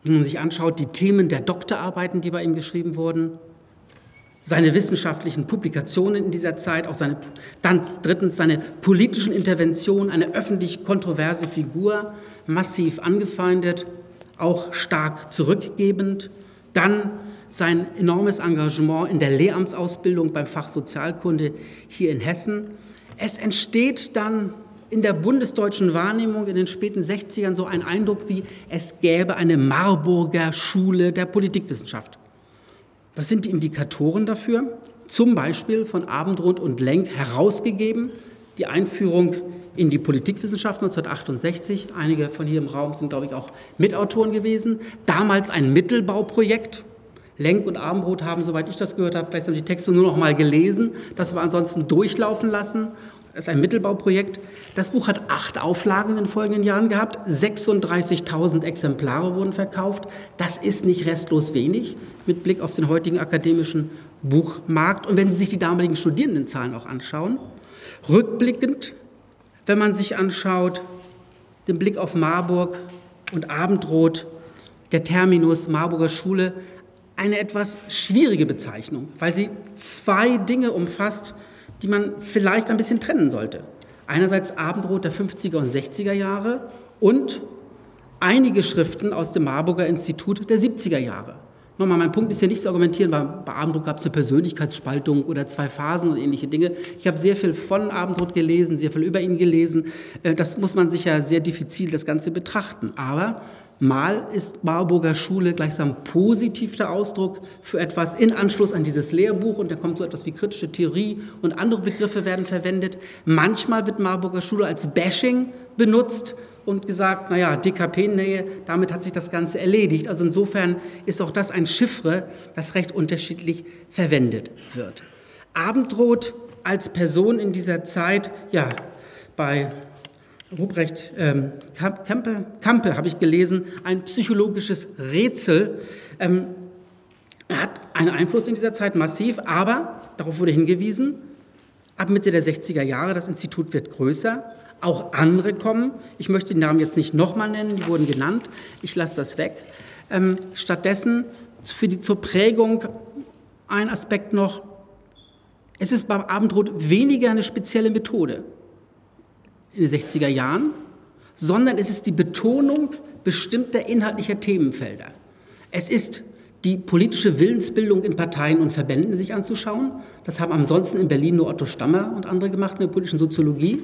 Wenn man sich anschaut, die Themen der Doktorarbeiten, die bei ihm geschrieben wurden, seine wissenschaftlichen Publikationen in dieser Zeit, auch seine, dann drittens seine politischen Interventionen, eine öffentlich kontroverse Figur, massiv angefeindet, auch stark zurückgebend, dann sein enormes Engagement in der Lehramtsausbildung beim Fach Sozialkunde hier in Hessen. Es entsteht dann in der bundesdeutschen Wahrnehmung in den späten 60ern so ein Eindruck wie, es gäbe eine Marburger Schule der Politikwissenschaft. Was sind die Indikatoren dafür? Zum Beispiel von Abendrund und Lenk herausgegeben, die Einführung in die Politikwissenschaft 1968. Einige von hier im Raum sind, glaube ich, auch Mitautoren gewesen. Damals ein Mittelbauprojekt. Lenk und Abendbrot haben, soweit ich das gehört habe, gleichsam die Texte nur noch mal gelesen, das wir ansonsten durchlaufen lassen. Das ist ein Mittelbauprojekt. Das Buch hat acht Auflagen in den folgenden Jahren gehabt. 36.000 Exemplare wurden verkauft. Das ist nicht restlos wenig mit Blick auf den heutigen akademischen Buchmarkt. Und wenn Sie sich die damaligen Studierendenzahlen auch anschauen, rückblickend, wenn man sich anschaut, den Blick auf Marburg und Abendrot, der Terminus Marburger Schule, eine etwas schwierige Bezeichnung, weil sie zwei Dinge umfasst, die man vielleicht ein bisschen trennen sollte. Einerseits Abendrot der 50er und 60er Jahre und einige Schriften aus dem Marburger Institut der 70er Jahre. Nochmal, mein Punkt ist hier nicht zu argumentieren, weil bei Abendrot gab es eine Persönlichkeitsspaltung oder zwei Phasen und ähnliche Dinge. Ich habe sehr viel von Abendrot gelesen, sehr viel über ihn gelesen. Äh, das muss man sicher sehr diffizil das Ganze betrachten. Aber Mal ist Marburger Schule gleichsam positiv der Ausdruck für etwas in Anschluss an dieses Lehrbuch und da kommt so etwas wie kritische Theorie und andere Begriffe werden verwendet. Manchmal wird Marburger Schule als Bashing benutzt und gesagt, naja, DKP-Nähe, damit hat sich das Ganze erledigt. Also insofern ist auch das ein Chiffre, das recht unterschiedlich verwendet wird. Abendrot als Person in dieser Zeit, ja, bei Ruprecht ähm, Kampe, Kampe habe ich gelesen, ein psychologisches Rätsel. Ähm, er hat einen Einfluss in dieser Zeit massiv, aber darauf wurde hingewiesen, ab Mitte der 60er Jahre, das Institut wird größer, auch andere kommen. Ich möchte die Namen jetzt nicht nochmal nennen, die wurden genannt, ich lasse das weg. Ähm, stattdessen für die zur Prägung ein Aspekt noch, es ist beim Abendrot weniger eine spezielle Methode in den 60er Jahren, sondern es ist die Betonung bestimmter inhaltlicher Themenfelder. Es ist die politische Willensbildung in Parteien und Verbänden sich anzuschauen. Das haben ansonsten in Berlin nur Otto Stammer und andere gemacht in der politischen Soziologie.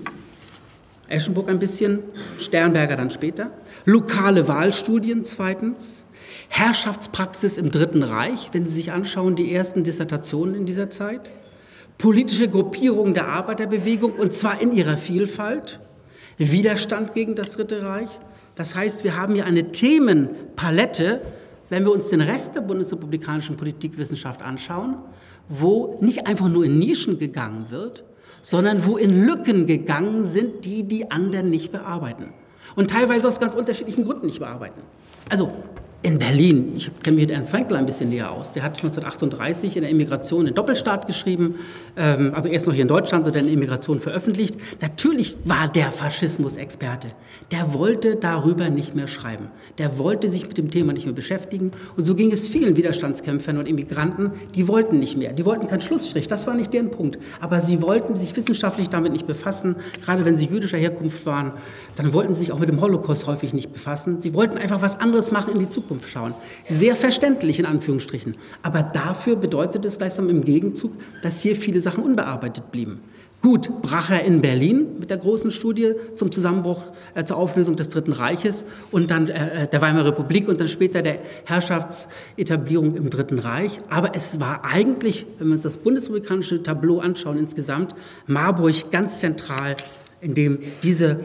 Eschenburg ein bisschen, Sternberger dann später. Lokale Wahlstudien zweitens. Herrschaftspraxis im Dritten Reich, wenn Sie sich anschauen, die ersten Dissertationen in dieser Zeit politische Gruppierungen der Arbeiterbewegung, und zwar in ihrer Vielfalt, Widerstand gegen das Dritte Reich. Das heißt, wir haben hier eine Themenpalette, wenn wir uns den Rest der bundesrepublikanischen Politikwissenschaft anschauen, wo nicht einfach nur in Nischen gegangen wird, sondern wo in Lücken gegangen sind, die die anderen nicht bearbeiten. Und teilweise aus ganz unterschiedlichen Gründen nicht bearbeiten. Also in Berlin, ich kenne mich mit Ernst Frankl ein bisschen näher aus, der hat 1938 in der Immigration den Doppelstaat geschrieben, ähm, also erst noch hier in Deutschland und dann in Immigration veröffentlicht. Natürlich war der Faschismus-Experte. Der wollte darüber nicht mehr schreiben. Der wollte sich mit dem Thema nicht mehr beschäftigen. Und so ging es vielen Widerstandskämpfern und Immigranten, die wollten nicht mehr. Die wollten keinen Schlussstrich, das war nicht deren Punkt. Aber sie wollten sich wissenschaftlich damit nicht befassen, gerade wenn sie jüdischer Herkunft waren. Dann wollten sie sich auch mit dem Holocaust häufig nicht befassen. Sie wollten einfach was anderes machen in die Zukunft. Zukunft schauen. Sehr verständlich in Anführungsstrichen. Aber dafür bedeutet es gleichsam im Gegenzug, dass hier viele Sachen unbearbeitet blieben. Gut, Bracher in Berlin mit der großen Studie zum Zusammenbruch, äh, zur Auflösung des Dritten Reiches und dann äh, äh der Weimarer Republik und dann später der Herrschaftsetablierung im Dritten Reich. Aber es war eigentlich, wenn wir uns das bundesrepublikanische Tableau anschauen insgesamt, Marburg ganz zentral, in dem diese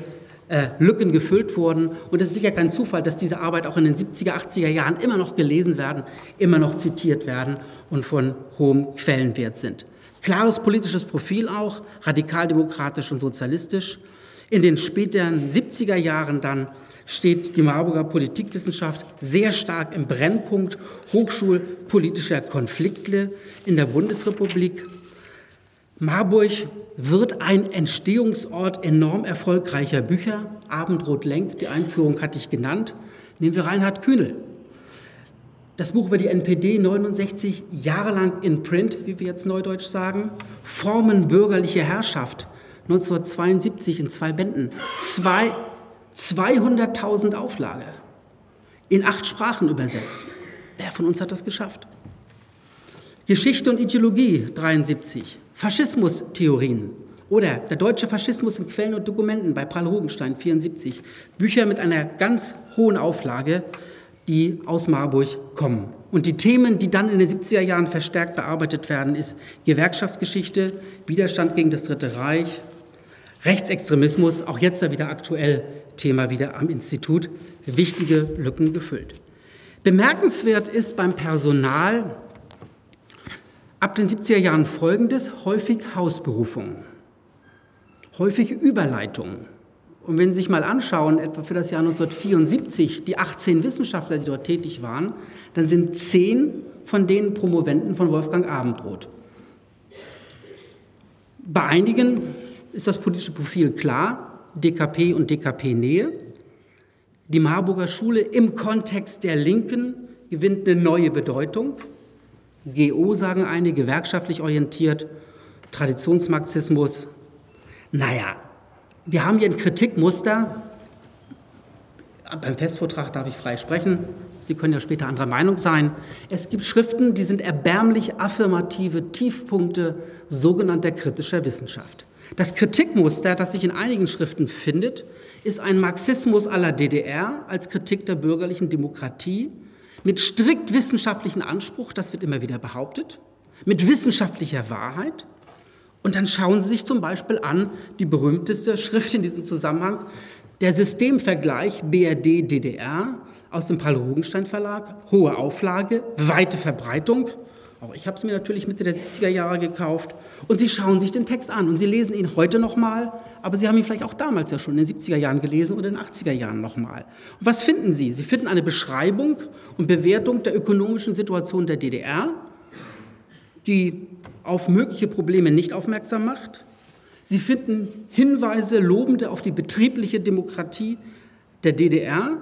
äh, Lücken gefüllt wurden. Und es ist sicher kein Zufall, dass diese Arbeit auch in den 70er, 80er Jahren immer noch gelesen werden, immer noch zitiert werden und von hohem Quellenwert sind. Klares politisches Profil auch, radikaldemokratisch und sozialistisch. In den späteren 70er Jahren dann steht die Marburger Politikwissenschaft sehr stark im Brennpunkt hochschulpolitischer Konflikte in der Bundesrepublik. Marburg wird ein Entstehungsort enorm erfolgreicher Bücher. Abendrot lenkt, die Einführung hatte ich genannt. Nehmen wir Reinhard Kühnel. Das Buch über die NPD 69 Jahre lang in Print, wie wir jetzt neudeutsch sagen. Formen bürgerliche Herrschaft 1972 in zwei Bänden. Zwei, 200.000 Auflage. In acht Sprachen übersetzt. Wer von uns hat das geschafft? Geschichte und Ideologie 73. Faschismustheorien oder der deutsche Faschismus in Quellen und Dokumenten bei Paul Rugenstein 74. Bücher mit einer ganz hohen Auflage, die aus Marburg kommen. Und die Themen, die dann in den 70er Jahren verstärkt bearbeitet werden, ist Gewerkschaftsgeschichte, Widerstand gegen das Dritte Reich, Rechtsextremismus, auch jetzt wieder aktuell Thema wieder am Institut, wichtige Lücken gefüllt. Bemerkenswert ist beim Personal ab den 70er Jahren folgendes, häufig Hausberufungen, häufig Überleitungen. Und wenn Sie sich mal anschauen, etwa für das Jahr 1974, die 18 Wissenschaftler, die dort tätig waren, dann sind zehn von denen Promoventen von Wolfgang Abendroth. Bei einigen ist das politische Profil klar, DKP und DKP-Nähe. Die Marburger Schule im Kontext der Linken gewinnt eine neue Bedeutung. GO sagen einige, gewerkschaftlich orientiert, Traditionsmarxismus. Naja, wir haben hier ein Kritikmuster. Beim Festvortrag darf ich frei sprechen. Sie können ja später anderer Meinung sein. Es gibt Schriften, die sind erbärmlich affirmative Tiefpunkte sogenannter kritischer Wissenschaft. Das Kritikmuster, das sich in einigen Schriften findet, ist ein Marxismus aller DDR als Kritik der bürgerlichen Demokratie mit strikt wissenschaftlichen Anspruch, das wird immer wieder behauptet, mit wissenschaftlicher Wahrheit. Und dann schauen Sie sich zum Beispiel an die berühmteste Schrift in diesem Zusammenhang, der Systemvergleich BRD-DDR aus dem Paul Rugenstein Verlag, hohe Auflage, weite Verbreitung. Auch ich habe es mir natürlich Mitte der 70er Jahre gekauft. Und Sie schauen sich den Text an und Sie lesen ihn heute nochmal, aber Sie haben ihn vielleicht auch damals ja schon in den 70er Jahren gelesen oder in den 80er Jahren nochmal. Und was finden Sie? Sie finden eine Beschreibung und Bewertung der ökonomischen Situation der DDR, die auf mögliche Probleme nicht aufmerksam macht. Sie finden Hinweise lobende auf die betriebliche Demokratie der DDR.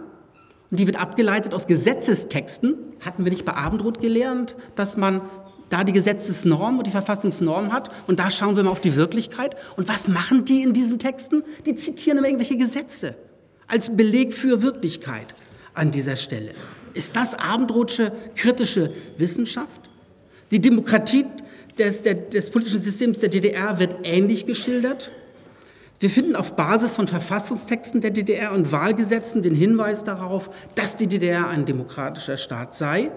Und die wird abgeleitet aus Gesetzestexten. Hatten wir nicht bei Abendroth gelernt, dass man da die Gesetzesnorm und die Verfassungsnorm hat und da schauen wir mal auf die Wirklichkeit. Und was machen die in diesen Texten? Die zitieren immer irgendwelche Gesetze als Beleg für Wirklichkeit an dieser Stelle. Ist das Abendrothsche kritische Wissenschaft? Die Demokratie des, der, des politischen Systems der DDR wird ähnlich geschildert. Wir finden auf Basis von Verfassungstexten der DDR und Wahlgesetzen den Hinweis darauf, dass die DDR ein demokratischer Staat sei.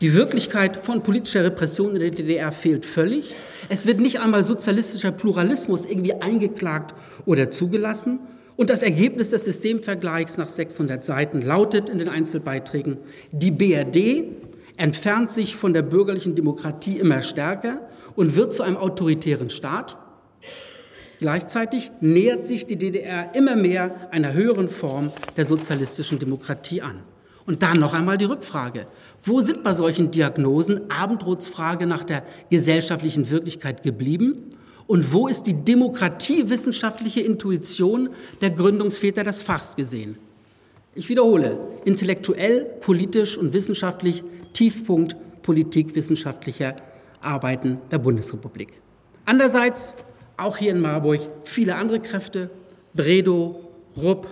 Die Wirklichkeit von politischer Repression in der DDR fehlt völlig. Es wird nicht einmal sozialistischer Pluralismus irgendwie eingeklagt oder zugelassen. Und das Ergebnis des Systemvergleichs nach 600 Seiten lautet in den Einzelbeiträgen, die BRD entfernt sich von der bürgerlichen Demokratie immer stärker und wird zu einem autoritären Staat. Gleichzeitig nähert sich die DDR immer mehr einer höheren Form der sozialistischen Demokratie an. Und dann noch einmal die Rückfrage. Wo sind bei solchen Diagnosen Abendroths Frage nach der gesellschaftlichen Wirklichkeit geblieben? Und wo ist die demokratiewissenschaftliche Intuition der Gründungsväter des Fachs gesehen? Ich wiederhole, intellektuell, politisch und wissenschaftlich Tiefpunkt politikwissenschaftlicher Arbeiten der Bundesrepublik. Andererseits, auch hier in Marburg, viele andere Kräfte, Bredow, Rupp,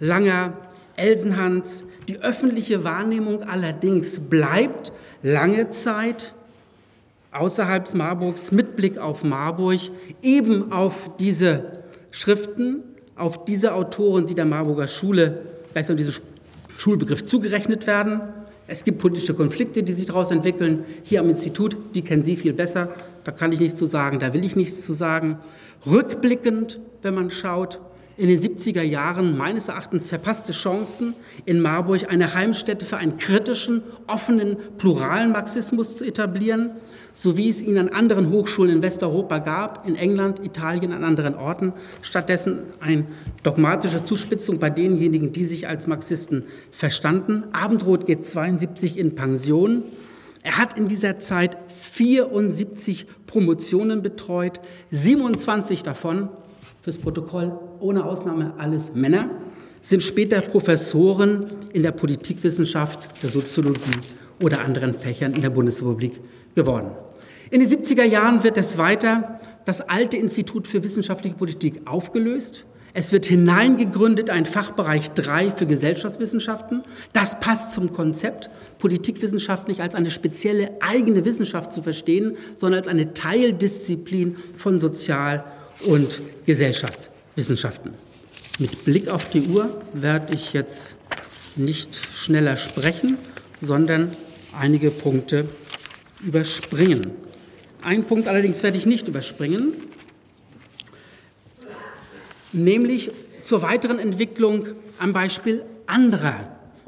Langer, Elsenhans. Die öffentliche Wahrnehmung allerdings bleibt lange Zeit außerhalb Marburgs mit Blick auf Marburg eben auf diese Schriften, auf diese Autoren, die der Marburger Schule gleichsam diesem Schulbegriff zugerechnet werden. Es gibt politische Konflikte, die sich daraus entwickeln. Hier am Institut, die kennen Sie viel besser. Da kann ich nichts zu sagen, da will ich nichts zu sagen. Rückblickend, wenn man schaut, in den 70er Jahren meines Erachtens verpasste Chancen, in Marburg eine Heimstätte für einen kritischen, offenen, pluralen Marxismus zu etablieren so wie es ihn an anderen Hochschulen in Westeuropa gab, in England, Italien, an anderen Orten. Stattdessen eine dogmatische Zuspitzung bei denjenigen, die sich als Marxisten verstanden. Abendroth geht 72 in Pension. Er hat in dieser Zeit 74 Promotionen betreut, 27 davon, fürs Protokoll ohne Ausnahme alles Männer. sind später Professoren in der Politikwissenschaft, der Soziologie oder anderen Fächern in der Bundesrepublik geworden. In den 70er Jahren wird es weiter das alte Institut für wissenschaftliche Politik aufgelöst. Es wird hineingegründet ein Fachbereich 3 für Gesellschaftswissenschaften. Das passt zum Konzept, Politikwissenschaft nicht als eine spezielle eigene Wissenschaft zu verstehen, sondern als eine Teildisziplin von Sozial- und Gesellschaftswissenschaften. Mit Blick auf die Uhr werde ich jetzt nicht schneller sprechen, sondern einige Punkte überspringen. Ein Punkt allerdings werde ich nicht überspringen, nämlich zur weiteren Entwicklung am Beispiel anderer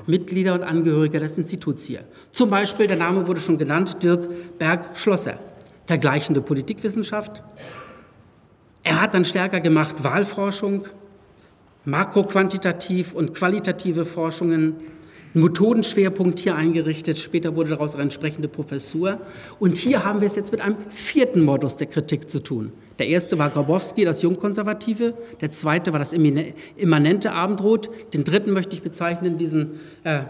Mitglieder und Angehöriger des Instituts hier. Zum Beispiel, der Name wurde schon genannt, Dirk Berg-Schlosser, vergleichende Politikwissenschaft. Er hat dann stärker gemacht Wahlforschung, makroquantitativ und qualitative Forschungen, Methodenschwerpunkt hier eingerichtet. Später wurde daraus eine entsprechende Professur. Und hier haben wir es jetzt mit einem vierten Modus der Kritik zu tun. Der erste war Grabowski, das Jungkonservative. Der zweite war das immanente Abendrot. Den dritten möchte ich bezeichnen, diesen äh,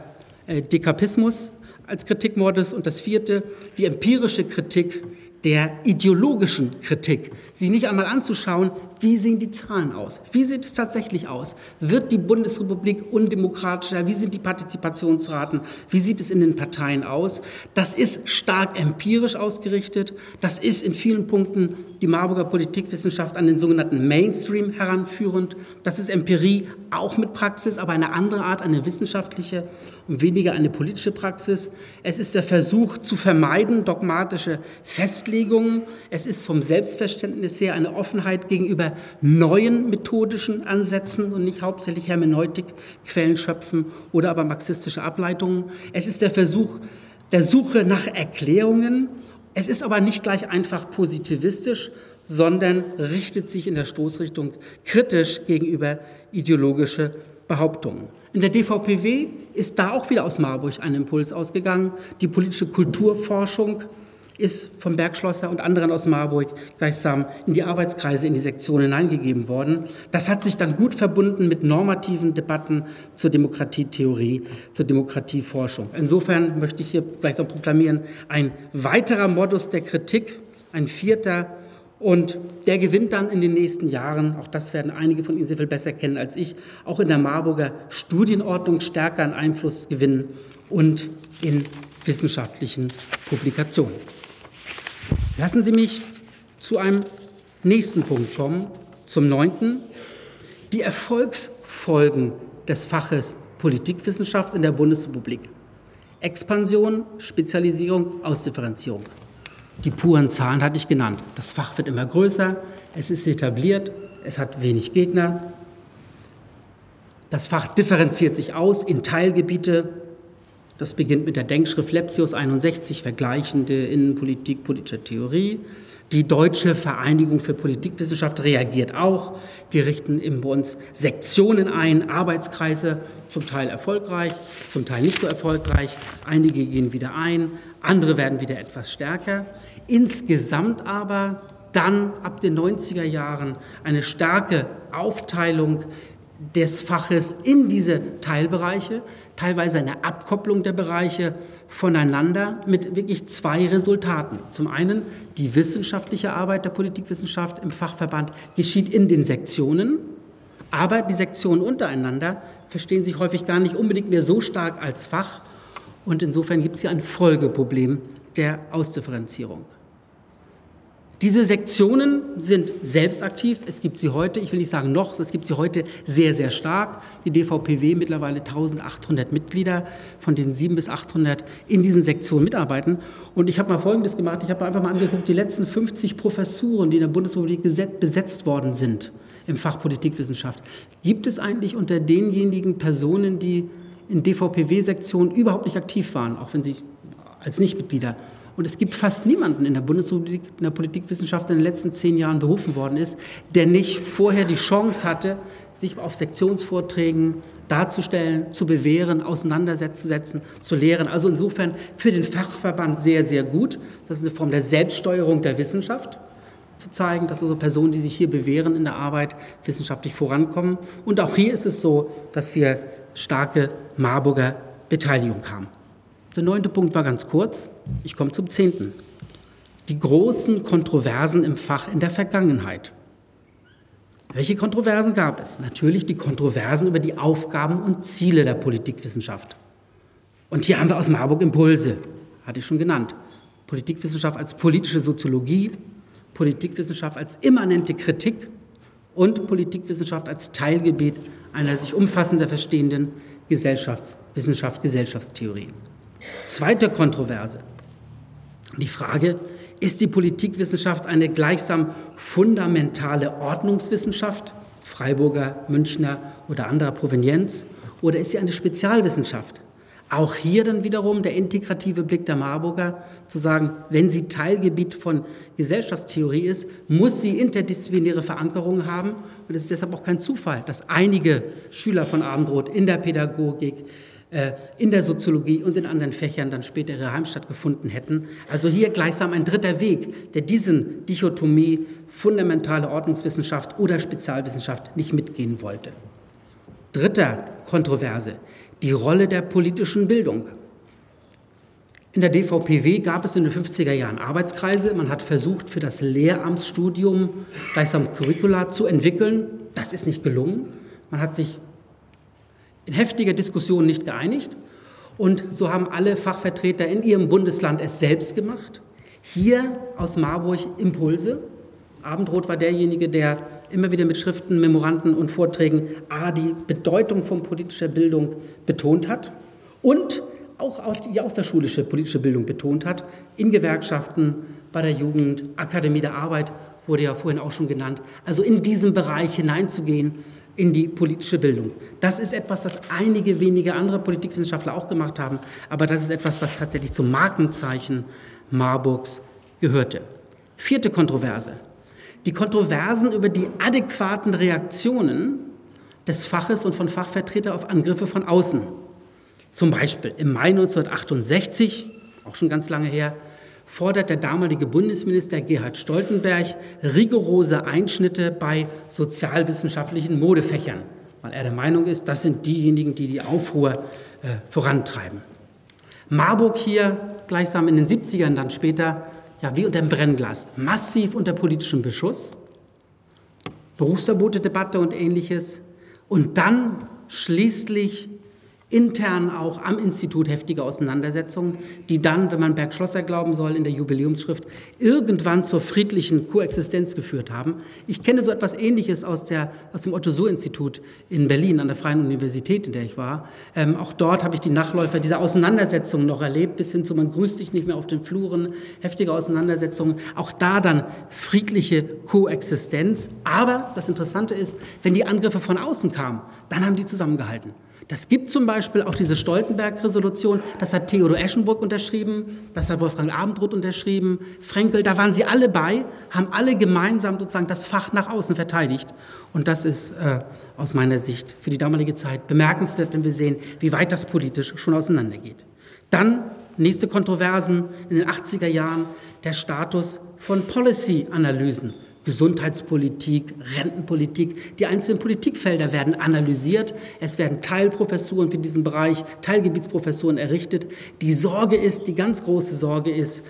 äh, Dekapismus als Kritikmodus. Und das vierte, die empirische Kritik der ideologischen Kritik, sich nicht einmal anzuschauen, wie sehen die Zahlen aus? Wie sieht es tatsächlich aus? Wird die Bundesrepublik undemokratischer? Wie sind die Partizipationsraten? Wie sieht es in den Parteien aus? Das ist stark empirisch ausgerichtet. Das ist in vielen Punkten die Marburger Politikwissenschaft an den sogenannten Mainstream heranführend. Das ist Empirie auch mit Praxis, aber eine andere Art, eine wissenschaftliche weniger eine politische Praxis. Es ist der Versuch zu vermeiden dogmatische Festlegungen. Es ist vom Selbstverständnis her eine Offenheit gegenüber neuen methodischen Ansätzen und nicht hauptsächlich Hermeneutik, Quellen schöpfen oder aber marxistische Ableitungen. Es ist der Versuch der Suche nach Erklärungen. Es ist aber nicht gleich einfach positivistisch, sondern richtet sich in der Stoßrichtung kritisch gegenüber ideologische Behauptungen. In der DVPW ist da auch wieder aus Marburg ein Impuls ausgegangen. Die politische Kulturforschung ist vom Bergschlosser und anderen aus Marburg gleichsam in die Arbeitskreise, in die Sektion hineingegeben worden. Das hat sich dann gut verbunden mit normativen Debatten zur Demokratietheorie, zur Demokratieforschung. Insofern möchte ich hier gleichsam proklamieren, ein weiterer Modus der Kritik, ein vierter und der gewinnt dann in den nächsten Jahren, auch das werden einige von Ihnen sehr viel besser kennen als ich, auch in der Marburger Studienordnung stärker an Einfluss gewinnen und in wissenschaftlichen Publikationen. Lassen Sie mich zu einem nächsten Punkt kommen, zum neunten. Die Erfolgsfolgen des Faches Politikwissenschaft in der Bundesrepublik. Expansion, Spezialisierung, Ausdifferenzierung. Die puren Zahlen hatte ich genannt. Das Fach wird immer größer, es ist etabliert, es hat wenig Gegner. Das Fach differenziert sich aus in Teilgebiete, das beginnt mit der Denkschrift Lepsius 61, vergleichende Innenpolitik, politische Theorie. Die Deutsche Vereinigung für Politikwissenschaft reagiert auch. Wir richten bei uns Sektionen ein, Arbeitskreise, zum Teil erfolgreich, zum Teil nicht so erfolgreich. Einige gehen wieder ein, andere werden wieder etwas stärker. Insgesamt aber dann ab den 90er Jahren eine starke Aufteilung des Faches in diese Teilbereiche teilweise eine Abkopplung der Bereiche voneinander mit wirklich zwei Resultaten. Zum einen die wissenschaftliche Arbeit der Politikwissenschaft im Fachverband geschieht in den Sektionen, aber die Sektionen untereinander verstehen sich häufig gar nicht unbedingt mehr so stark als Fach und insofern gibt es hier ein Folgeproblem der Ausdifferenzierung. Diese Sektionen sind selbstaktiv. Es gibt sie heute, ich will nicht sagen noch, es gibt sie heute sehr, sehr stark. Die DVPW mittlerweile 1800 Mitglieder, von denen 700 bis 800 in diesen Sektionen mitarbeiten. Und ich habe mal Folgendes gemacht. Ich habe einfach mal angeguckt, die letzten 50 Professuren, die in der Bundesrepublik besetzt worden sind im Fach Politikwissenschaft. Gibt es eigentlich unter denjenigen Personen, die in DVPW-Sektionen überhaupt nicht aktiv waren, auch wenn sie als Nichtmitglieder und es gibt fast niemanden in der Bundesrepublik, in der Politikwissenschaft in den letzten zehn Jahren berufen worden ist, der nicht vorher die Chance hatte, sich auf Sektionsvorträgen darzustellen, zu bewähren, auseinanderzusetzen, zu lehren. Also insofern für den Fachverband sehr, sehr gut. Das ist eine Form der Selbststeuerung der Wissenschaft. zu zeigen, dass also Personen, die sich hier bewähren in der Arbeit, wissenschaftlich vorankommen. Und auch hier ist es so, dass wir starke Marburger Beteiligung haben. Der neunte Punkt war ganz kurz. Ich komme zum zehnten. Die großen Kontroversen im Fach in der Vergangenheit. Welche Kontroversen gab es? Natürlich die Kontroversen über die Aufgaben und Ziele der Politikwissenschaft. Und hier haben wir aus Marburg Impulse, hatte ich schon genannt. Politikwissenschaft als politische Soziologie, Politikwissenschaft als immanente Kritik und Politikwissenschaft als Teilgebiet einer sich umfassender verstehenden Gesellschaftswissenschaft, Gesellschaftstheorie. Zweite Kontroverse. Die Frage, ist die Politikwissenschaft eine gleichsam fundamentale Ordnungswissenschaft, Freiburger, Münchner oder anderer Provenienz, oder ist sie eine Spezialwissenschaft? Auch hier dann wiederum der integrative Blick der Marburger zu sagen, wenn sie Teilgebiet von Gesellschaftstheorie ist, muss sie interdisziplinäre Verankerungen haben. Und es ist deshalb auch kein Zufall, dass einige Schüler von Abendroth in der Pädagogik, in der Soziologie und in anderen Fächern dann später ihre Heimstatt gefunden hätten. Also hier gleichsam ein dritter Weg, der diesen Dichotomie fundamentale Ordnungswissenschaft oder Spezialwissenschaft nicht mitgehen wollte. Dritter Kontroverse, die Rolle der politischen Bildung. In der DVPW gab es in den 50er Jahren Arbeitskreise. Man hat versucht, für das Lehramtsstudium gleichsam Curricula zu entwickeln. Das ist nicht gelungen. Man hat sich in heftiger Diskussion nicht geeinigt. Und so haben alle Fachvertreter in ihrem Bundesland es selbst gemacht. Hier aus Marburg Impulse. Abendroth war derjenige, der immer wieder mit Schriften, Memoranden und Vorträgen A, die Bedeutung von politischer Bildung betont hat und auch die außerschulische politische Bildung betont hat, in Gewerkschaften, bei der Jugend, Akademie der Arbeit wurde ja vorhin auch schon genannt. Also in diesen Bereich hineinzugehen, in die politische Bildung. Das ist etwas, das einige wenige andere Politikwissenschaftler auch gemacht haben, aber das ist etwas, was tatsächlich zum Markenzeichen Marburgs gehörte. Vierte Kontroverse. Die Kontroversen über die adäquaten Reaktionen des Faches und von Fachvertretern auf Angriffe von außen. Zum Beispiel im Mai 1968, auch schon ganz lange her, fordert der damalige Bundesminister Gerhard Stoltenberg rigorose Einschnitte bei sozialwissenschaftlichen Modefächern, weil er der Meinung ist, das sind diejenigen, die die Aufruhr äh, vorantreiben. Marburg hier gleichsam in den 70ern dann später, ja wie unter dem Brennglas, massiv unter politischem Beschuss, Berufsverbote-Debatte und ähnliches und dann schließlich intern auch am Institut heftige Auseinandersetzungen, die dann, wenn man Bergschlosser glauben soll, in der Jubiläumsschrift irgendwann zur friedlichen Koexistenz geführt haben. Ich kenne so etwas Ähnliches aus, der, aus dem Otto-Suhr-Institut in Berlin, an der Freien Universität, in der ich war. Ähm, auch dort habe ich die Nachläufer dieser Auseinandersetzungen noch erlebt, bis hin zu man grüßt sich nicht mehr auf den Fluren, heftige Auseinandersetzungen. Auch da dann friedliche Koexistenz. Aber das Interessante ist, wenn die Angriffe von außen kamen, dann haben die zusammengehalten. Das gibt zum Beispiel auch diese Stoltenberg-Resolution, das hat Theodor Eschenburg unterschrieben, das hat Wolfgang Abendroth unterschrieben, Frenkel, da waren sie alle bei, haben alle gemeinsam sozusagen das Fach nach außen verteidigt. Und das ist äh, aus meiner Sicht für die damalige Zeit bemerkenswert, wenn wir sehen, wie weit das politisch schon auseinandergeht. Dann nächste Kontroversen in den 80er Jahren, der Status von Policy-Analysen. Gesundheitspolitik, Rentenpolitik. Die einzelnen Politikfelder werden analysiert. Es werden Teilprofessuren für diesen Bereich, Teilgebietsprofessuren errichtet. Die Sorge ist, die ganz große Sorge ist,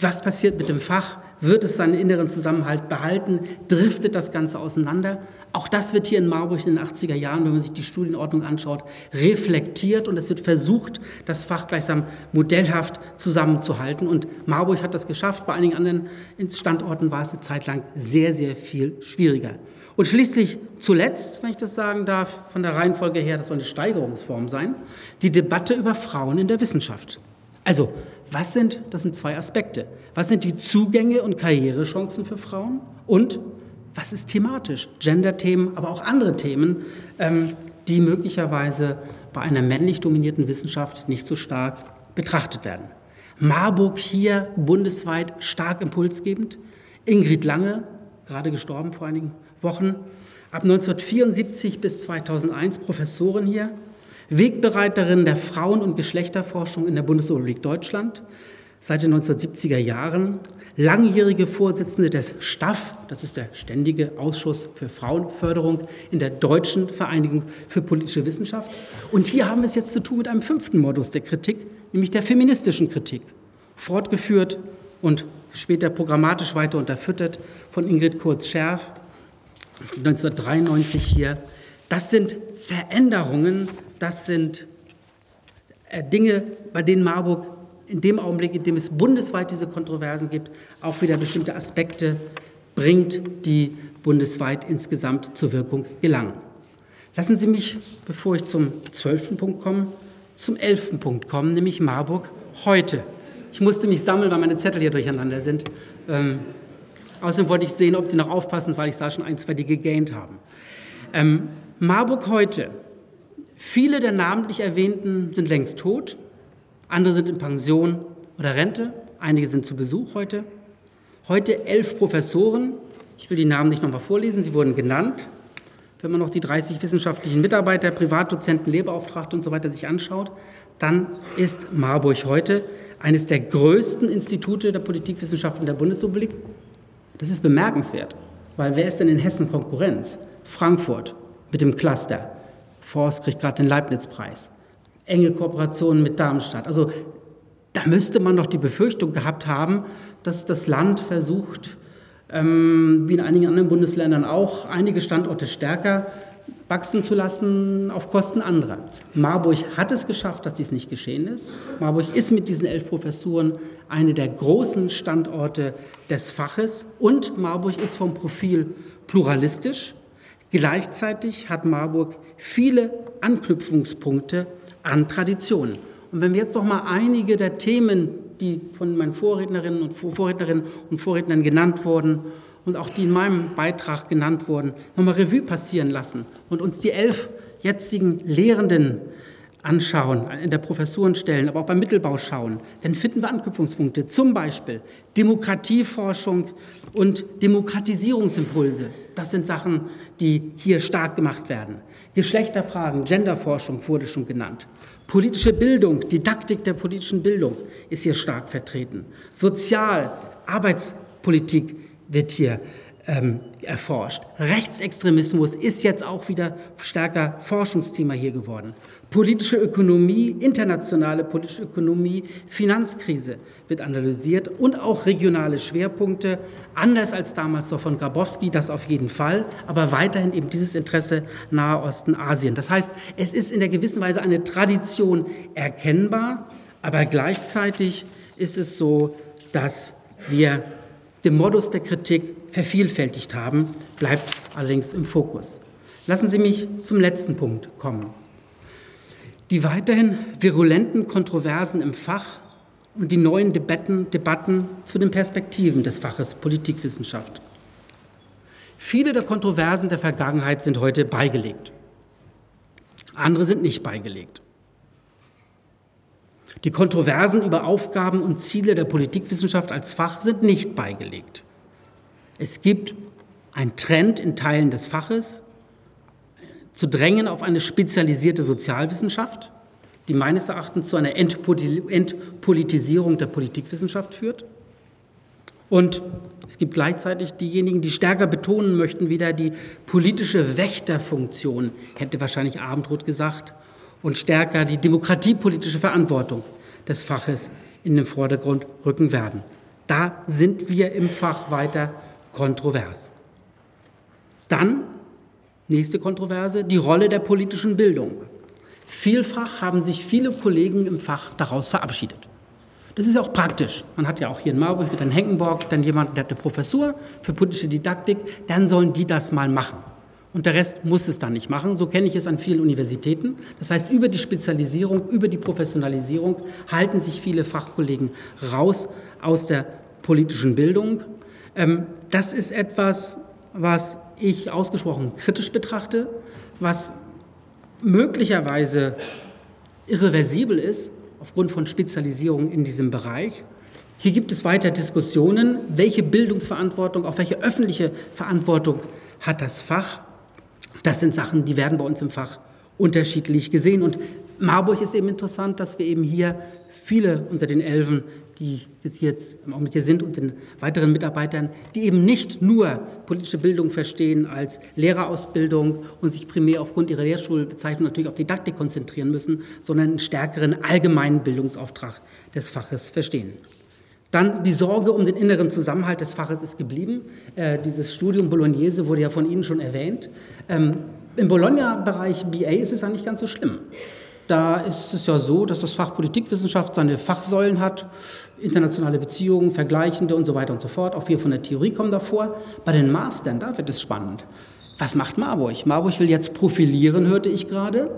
was passiert mit dem Fach? Wird es seinen inneren Zusammenhalt behalten? Driftet das Ganze auseinander? Auch das wird hier in Marburg in den 80er Jahren, wenn man sich die Studienordnung anschaut, reflektiert und es wird versucht, das Fach gleichsam modellhaft zusammenzuhalten. Und Marburg hat das geschafft. Bei einigen anderen Standorten war es eine Zeit lang sehr, sehr viel schwieriger. Und schließlich zuletzt, wenn ich das sagen darf, von der Reihenfolge her, das soll eine Steigerungsform sein, die Debatte über Frauen in der Wissenschaft. Also, was sind, das sind zwei Aspekte, was sind die Zugänge und Karrierechancen für Frauen und was ist thematisch? Gender-Themen, aber auch andere Themen, ähm, die möglicherweise bei einer männlich dominierten Wissenschaft nicht so stark betrachtet werden. Marburg hier bundesweit stark impulsgebend. Ingrid Lange, gerade gestorben vor einigen Wochen, ab 1974 bis 2001 Professorin hier, Wegbereiterin der Frauen- und Geschlechterforschung in der Bundesrepublik Deutschland, seit den 1970er Jahren, langjährige Vorsitzende des STAF, das ist der Ständige Ausschuss für Frauenförderung in der Deutschen Vereinigung für politische Wissenschaft. Und hier haben wir es jetzt zu tun mit einem fünften Modus der Kritik, nämlich der feministischen Kritik, fortgeführt und später programmatisch weiter unterfüttert von Ingrid Kurz-Scherf, 1993 hier. Das sind Veränderungen, das sind äh, Dinge, bei denen Marburg in dem Augenblick, in dem es bundesweit diese Kontroversen gibt, auch wieder bestimmte Aspekte bringt, die bundesweit insgesamt zur Wirkung gelangen. Lassen Sie mich, bevor ich zum zwölften Punkt komme, zum elften Punkt kommen, nämlich Marburg heute. Ich musste mich sammeln, weil meine Zettel hier durcheinander sind. Ähm, außerdem wollte ich sehen, ob Sie noch aufpassen, weil ich sah schon ein, zwei, die gegähnt haben. Ähm, Marburg heute. Viele der namentlich Erwähnten sind längst tot, andere sind in Pension oder Rente, einige sind zu Besuch heute. Heute elf Professoren, ich will die Namen nicht nochmal vorlesen, sie wurden genannt. Wenn man noch die 30 wissenschaftlichen Mitarbeiter, Privatdozenten, Lehrbeauftragte und so weiter sich anschaut, dann ist Marburg heute eines der größten Institute der Politikwissenschaft in der Bundesrepublik. Das ist bemerkenswert, weil wer ist denn in Hessen Konkurrenz? Frankfurt mit dem Cluster. Forst kriegt gerade den Leibniz-Preis. Enge Kooperationen mit Darmstadt. Also da müsste man doch die Befürchtung gehabt haben, dass das Land versucht, ähm, wie in einigen anderen Bundesländern auch, einige Standorte stärker wachsen zu lassen auf Kosten anderer. Marburg hat es geschafft, dass dies nicht geschehen ist. Marburg ist mit diesen elf Professuren eine der großen Standorte des Faches und Marburg ist vom Profil pluralistisch. Gleichzeitig hat Marburg viele Anknüpfungspunkte an Traditionen. Und wenn wir jetzt noch mal einige der Themen, die von meinen Vorrednerinnen und Vorrednerinnen und Vorrednern genannt wurden, und auch die in meinem Beitrag genannt wurden, nochmal Revue passieren lassen und uns die elf jetzigen Lehrenden anschauen, in der Professurenstellen, aber auch beim Mittelbau schauen, dann finden wir Anknüpfungspunkte, zum Beispiel Demokratieforschung und Demokratisierungsimpulse. Das sind Sachen, die hier stark gemacht werden. Geschlechterfragen, Genderforschung wurde schon genannt. Politische Bildung, Didaktik der politischen Bildung ist hier stark vertreten. Sozial, Arbeitspolitik, wird hier ähm, erforscht. Rechtsextremismus ist jetzt auch wieder stärker Forschungsthema hier geworden. Politische Ökonomie, internationale politische Ökonomie, Finanzkrise wird analysiert und auch regionale Schwerpunkte, anders als damals noch von Grabowski, das auf jeden Fall, aber weiterhin eben dieses Interesse Nahe Osten, Asien. Das heißt, es ist in der gewissen Weise eine Tradition erkennbar, aber gleichzeitig ist es so, dass wir den Modus der Kritik vervielfältigt haben, bleibt allerdings im Fokus. Lassen Sie mich zum letzten Punkt kommen. Die weiterhin virulenten Kontroversen im Fach und die neuen Debatten, Debatten zu den Perspektiven des Faches Politikwissenschaft. Viele der Kontroversen der Vergangenheit sind heute beigelegt. Andere sind nicht beigelegt. Die Kontroversen über Aufgaben und Ziele der Politikwissenschaft als Fach sind nicht beigelegt. Es gibt einen Trend in Teilen des Faches zu drängen auf eine spezialisierte Sozialwissenschaft, die meines Erachtens zu einer Entpolitisierung der Politikwissenschaft führt. Und es gibt gleichzeitig diejenigen, die stärker betonen möchten, wieder die politische Wächterfunktion, hätte wahrscheinlich Abendroth gesagt, und stärker die demokratiepolitische Verantwortung des Faches in den Vordergrund rücken werden. Da sind wir im Fach weiter kontrovers. Dann, nächste Kontroverse, die Rolle der politischen Bildung. Vielfach haben sich viele Kollegen im Fach daraus verabschiedet. Das ist auch praktisch. Man hat ja auch hier in Marburg mit Herrn Henkenborg dann jemand, der hat eine Professur für politische Didaktik, dann sollen die das mal machen und der Rest muss es dann nicht machen. So kenne ich es an vielen Universitäten. Das heißt, über die Spezialisierung, über die Professionalisierung halten sich viele Fachkollegen raus aus der politischen Bildung. Ähm, das ist etwas, was ich ausgesprochen kritisch betrachte, was möglicherweise irreversibel ist aufgrund von Spezialisierung in diesem Bereich. Hier gibt es weiter Diskussionen, welche Bildungsverantwortung, auch welche öffentliche Verantwortung hat das Fach. Das sind Sachen, die werden bei uns im Fach unterschiedlich gesehen. Und Marburg ist eben interessant, dass wir eben hier viele unter den Elfen, die jetzt im Augenblick hier sind und den weiteren Mitarbeitern, die eben nicht nur politische Bildung verstehen als Lehrerausbildung und sich primär aufgrund ihrer Lehrschulbezeichnung natürlich auf Didaktik konzentrieren müssen, sondern einen stärkeren allgemeinen Bildungsauftrag des Faches verstehen. Dann die Sorge um den inneren Zusammenhalt des Faches ist geblieben. Äh, dieses Studium Bolognese wurde ja von Ihnen schon erwähnt. Ähm, Im Bologna-Bereich BA ist es eigentlich ganz so schlimm. Da ist es ja so, dass das Fach Politikwissenschaft seine Fachsäulen hat, internationale Beziehungen, Vergleichende und so weiter und so fort. Auch viel von der Theorie kommen davor. Bei den Mastern, da wird es spannend. Was macht Marburg? Marburg will jetzt profilieren, hörte ich gerade.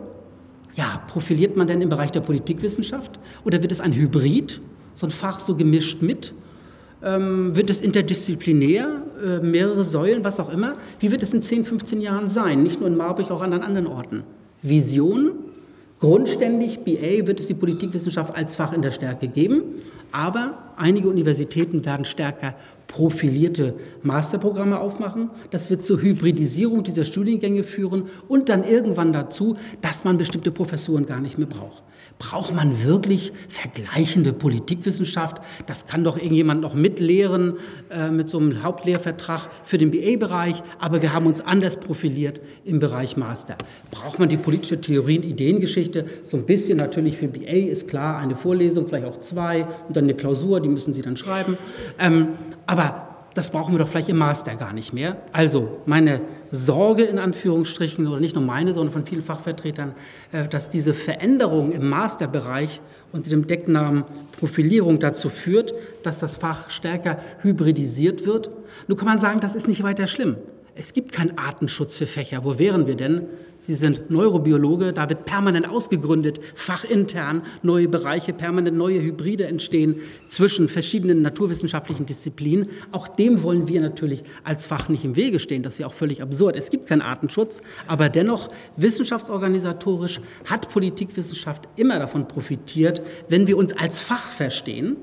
Ja, profiliert man denn im Bereich der Politikwissenschaft? Oder wird es ein Hybrid? So ein Fach so gemischt mit? Ähm, wird es interdisziplinär, äh, mehrere Säulen, was auch immer? Wie wird es in 10, 15 Jahren sein? Nicht nur in Marburg, auch an anderen Orten. Vision, grundständig, BA, wird es die Politikwissenschaft als Fach in der Stärke geben, aber einige Universitäten werden stärker profilierte Masterprogramme aufmachen. Das wird zur Hybridisierung dieser Studiengänge führen und dann irgendwann dazu, dass man bestimmte Professuren gar nicht mehr braucht. Braucht man wirklich vergleichende Politikwissenschaft? Das kann doch irgendjemand noch mitlehren äh, mit so einem Hauptlehrvertrag für den BA-Bereich, aber wir haben uns anders profiliert im Bereich Master. Braucht man die politische Theorie und Ideengeschichte? So ein bisschen natürlich für BA ist klar, eine Vorlesung, vielleicht auch zwei und dann eine Klausur, die müssen Sie dann schreiben. Ähm, aber das brauchen wir doch vielleicht im Master gar nicht mehr. Also meine Sorge in Anführungsstrichen, oder nicht nur meine, sondern von vielen Fachvertretern, äh, dass diese Veränderung im Masterbereich unter dem Decknamen Profilierung dazu führt, dass das Fach stärker hybridisiert wird. Nun kann man sagen, das ist nicht weiter schlimm. Es gibt keinen Artenschutz für Fächer. Wo wären wir denn? Sie sind Neurobiologe, da wird permanent ausgegründet, fachintern neue Bereiche, permanent neue Hybride entstehen zwischen verschiedenen naturwissenschaftlichen Disziplinen. Auch dem wollen wir natürlich als Fach nicht im Wege stehen. Das wäre auch völlig absurd. Es gibt keinen Artenschutz, aber dennoch wissenschaftsorganisatorisch hat Politikwissenschaft immer davon profitiert, wenn wir uns als Fach verstehen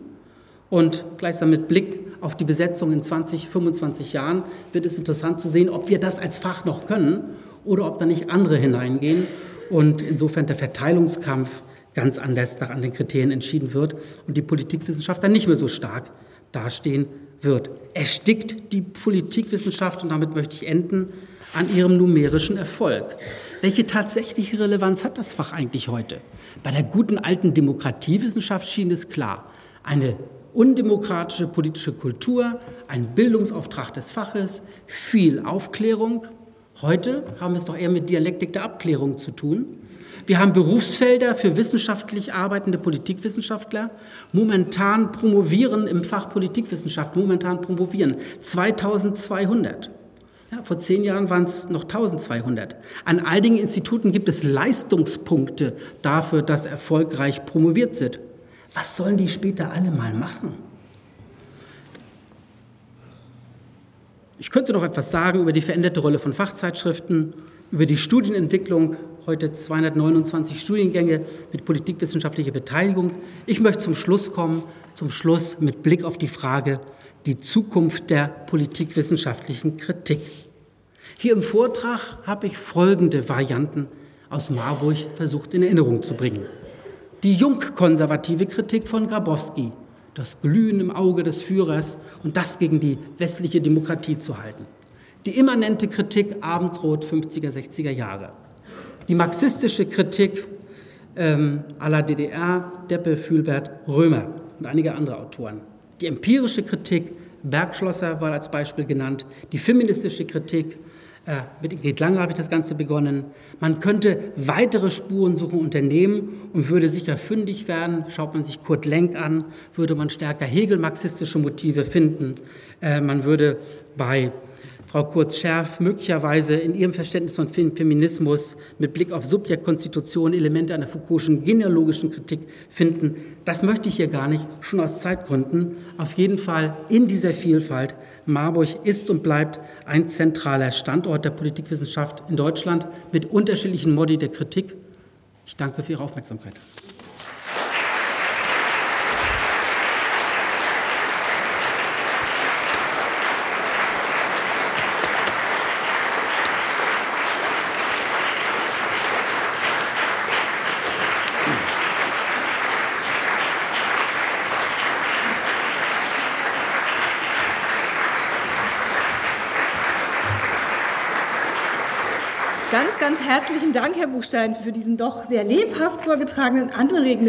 und gleichsam mit Blick auf die Besetzung in 20, 25 Jahren wird es interessant zu sehen, ob wir das als Fach noch können oder ob da nicht andere hineingehen und insofern der Verteilungskampf ganz anders nach anderen Kriterien entschieden wird und die Politikwissenschaft dann nicht mehr so stark dastehen wird. Erstickt die Politikwissenschaft, und damit möchte ich enden, an ihrem numerischen Erfolg. Welche tatsächliche Relevanz hat das Fach eigentlich heute? Bei der guten alten Demokratiewissenschaft schien es klar. Eine undemokratische politische Kultur, ein Bildungsauftrag des Faches, viel Aufklärung. Heute haben wir es doch eher mit Dialektik der Abklärung zu tun. Wir haben Berufsfelder für wissenschaftlich arbeitende Politikwissenschaftler. Momentan promovieren im Fach Politikwissenschaft, momentan promovieren 2200. Ja, vor zehn Jahren waren es noch 1200. An einigen Instituten gibt es Leistungspunkte dafür, dass erfolgreich promoviert sind. Was sollen die später alle mal machen? Ich könnte noch etwas sagen über die veränderte Rolle von Fachzeitschriften, über die Studienentwicklung, heute 229 Studiengänge mit politikwissenschaftlicher Beteiligung. Ich möchte zum Schluss kommen, zum Schluss mit Blick auf die Frage, die Zukunft der politikwissenschaftlichen Kritik. Hier im Vortrag habe ich folgende Varianten aus Marburg versucht in Erinnerung zu bringen die jungkonservative Kritik von Grabowski, das Glühen im Auge des Führers und das gegen die westliche Demokratie zu halten. Die immanente Kritik Abendsrot 50er, 60er Jahre. Die marxistische Kritik ähm, à la DDR, Deppe, Fühlbert, Römer und einige andere Autoren. Die empirische Kritik, Bergschlosser war als Beispiel genannt. Die feministische Kritik, mit Ingrid Lange habe ich das Ganze begonnen. Man könnte weitere Spurensuchen unternehmen und würde sicher fündig werden. Schaut man sich Kurt Lenk an, würde man stärker Hegel-marxistische Motive finden. Äh, man würde bei Frau Kurz-Scherf möglicherweise in ihrem Verständnis von Feminismus mit Blick auf Subjektkonstitution Elemente einer Foucault'schen genealogischen Kritik finden. Das möchte ich hier gar nicht, schon aus Zeitgründen. Auf jeden Fall in dieser Vielfalt. Marburg ist und bleibt ein zentraler Standort der Politikwissenschaft in Deutschland mit unterschiedlichen Modi der Kritik. Ich danke für Ihre Aufmerksamkeit. Ganz, ganz herzlichen Dank, Herr Buchstein, für diesen doch sehr lebhaft vorgetragenen, anregenden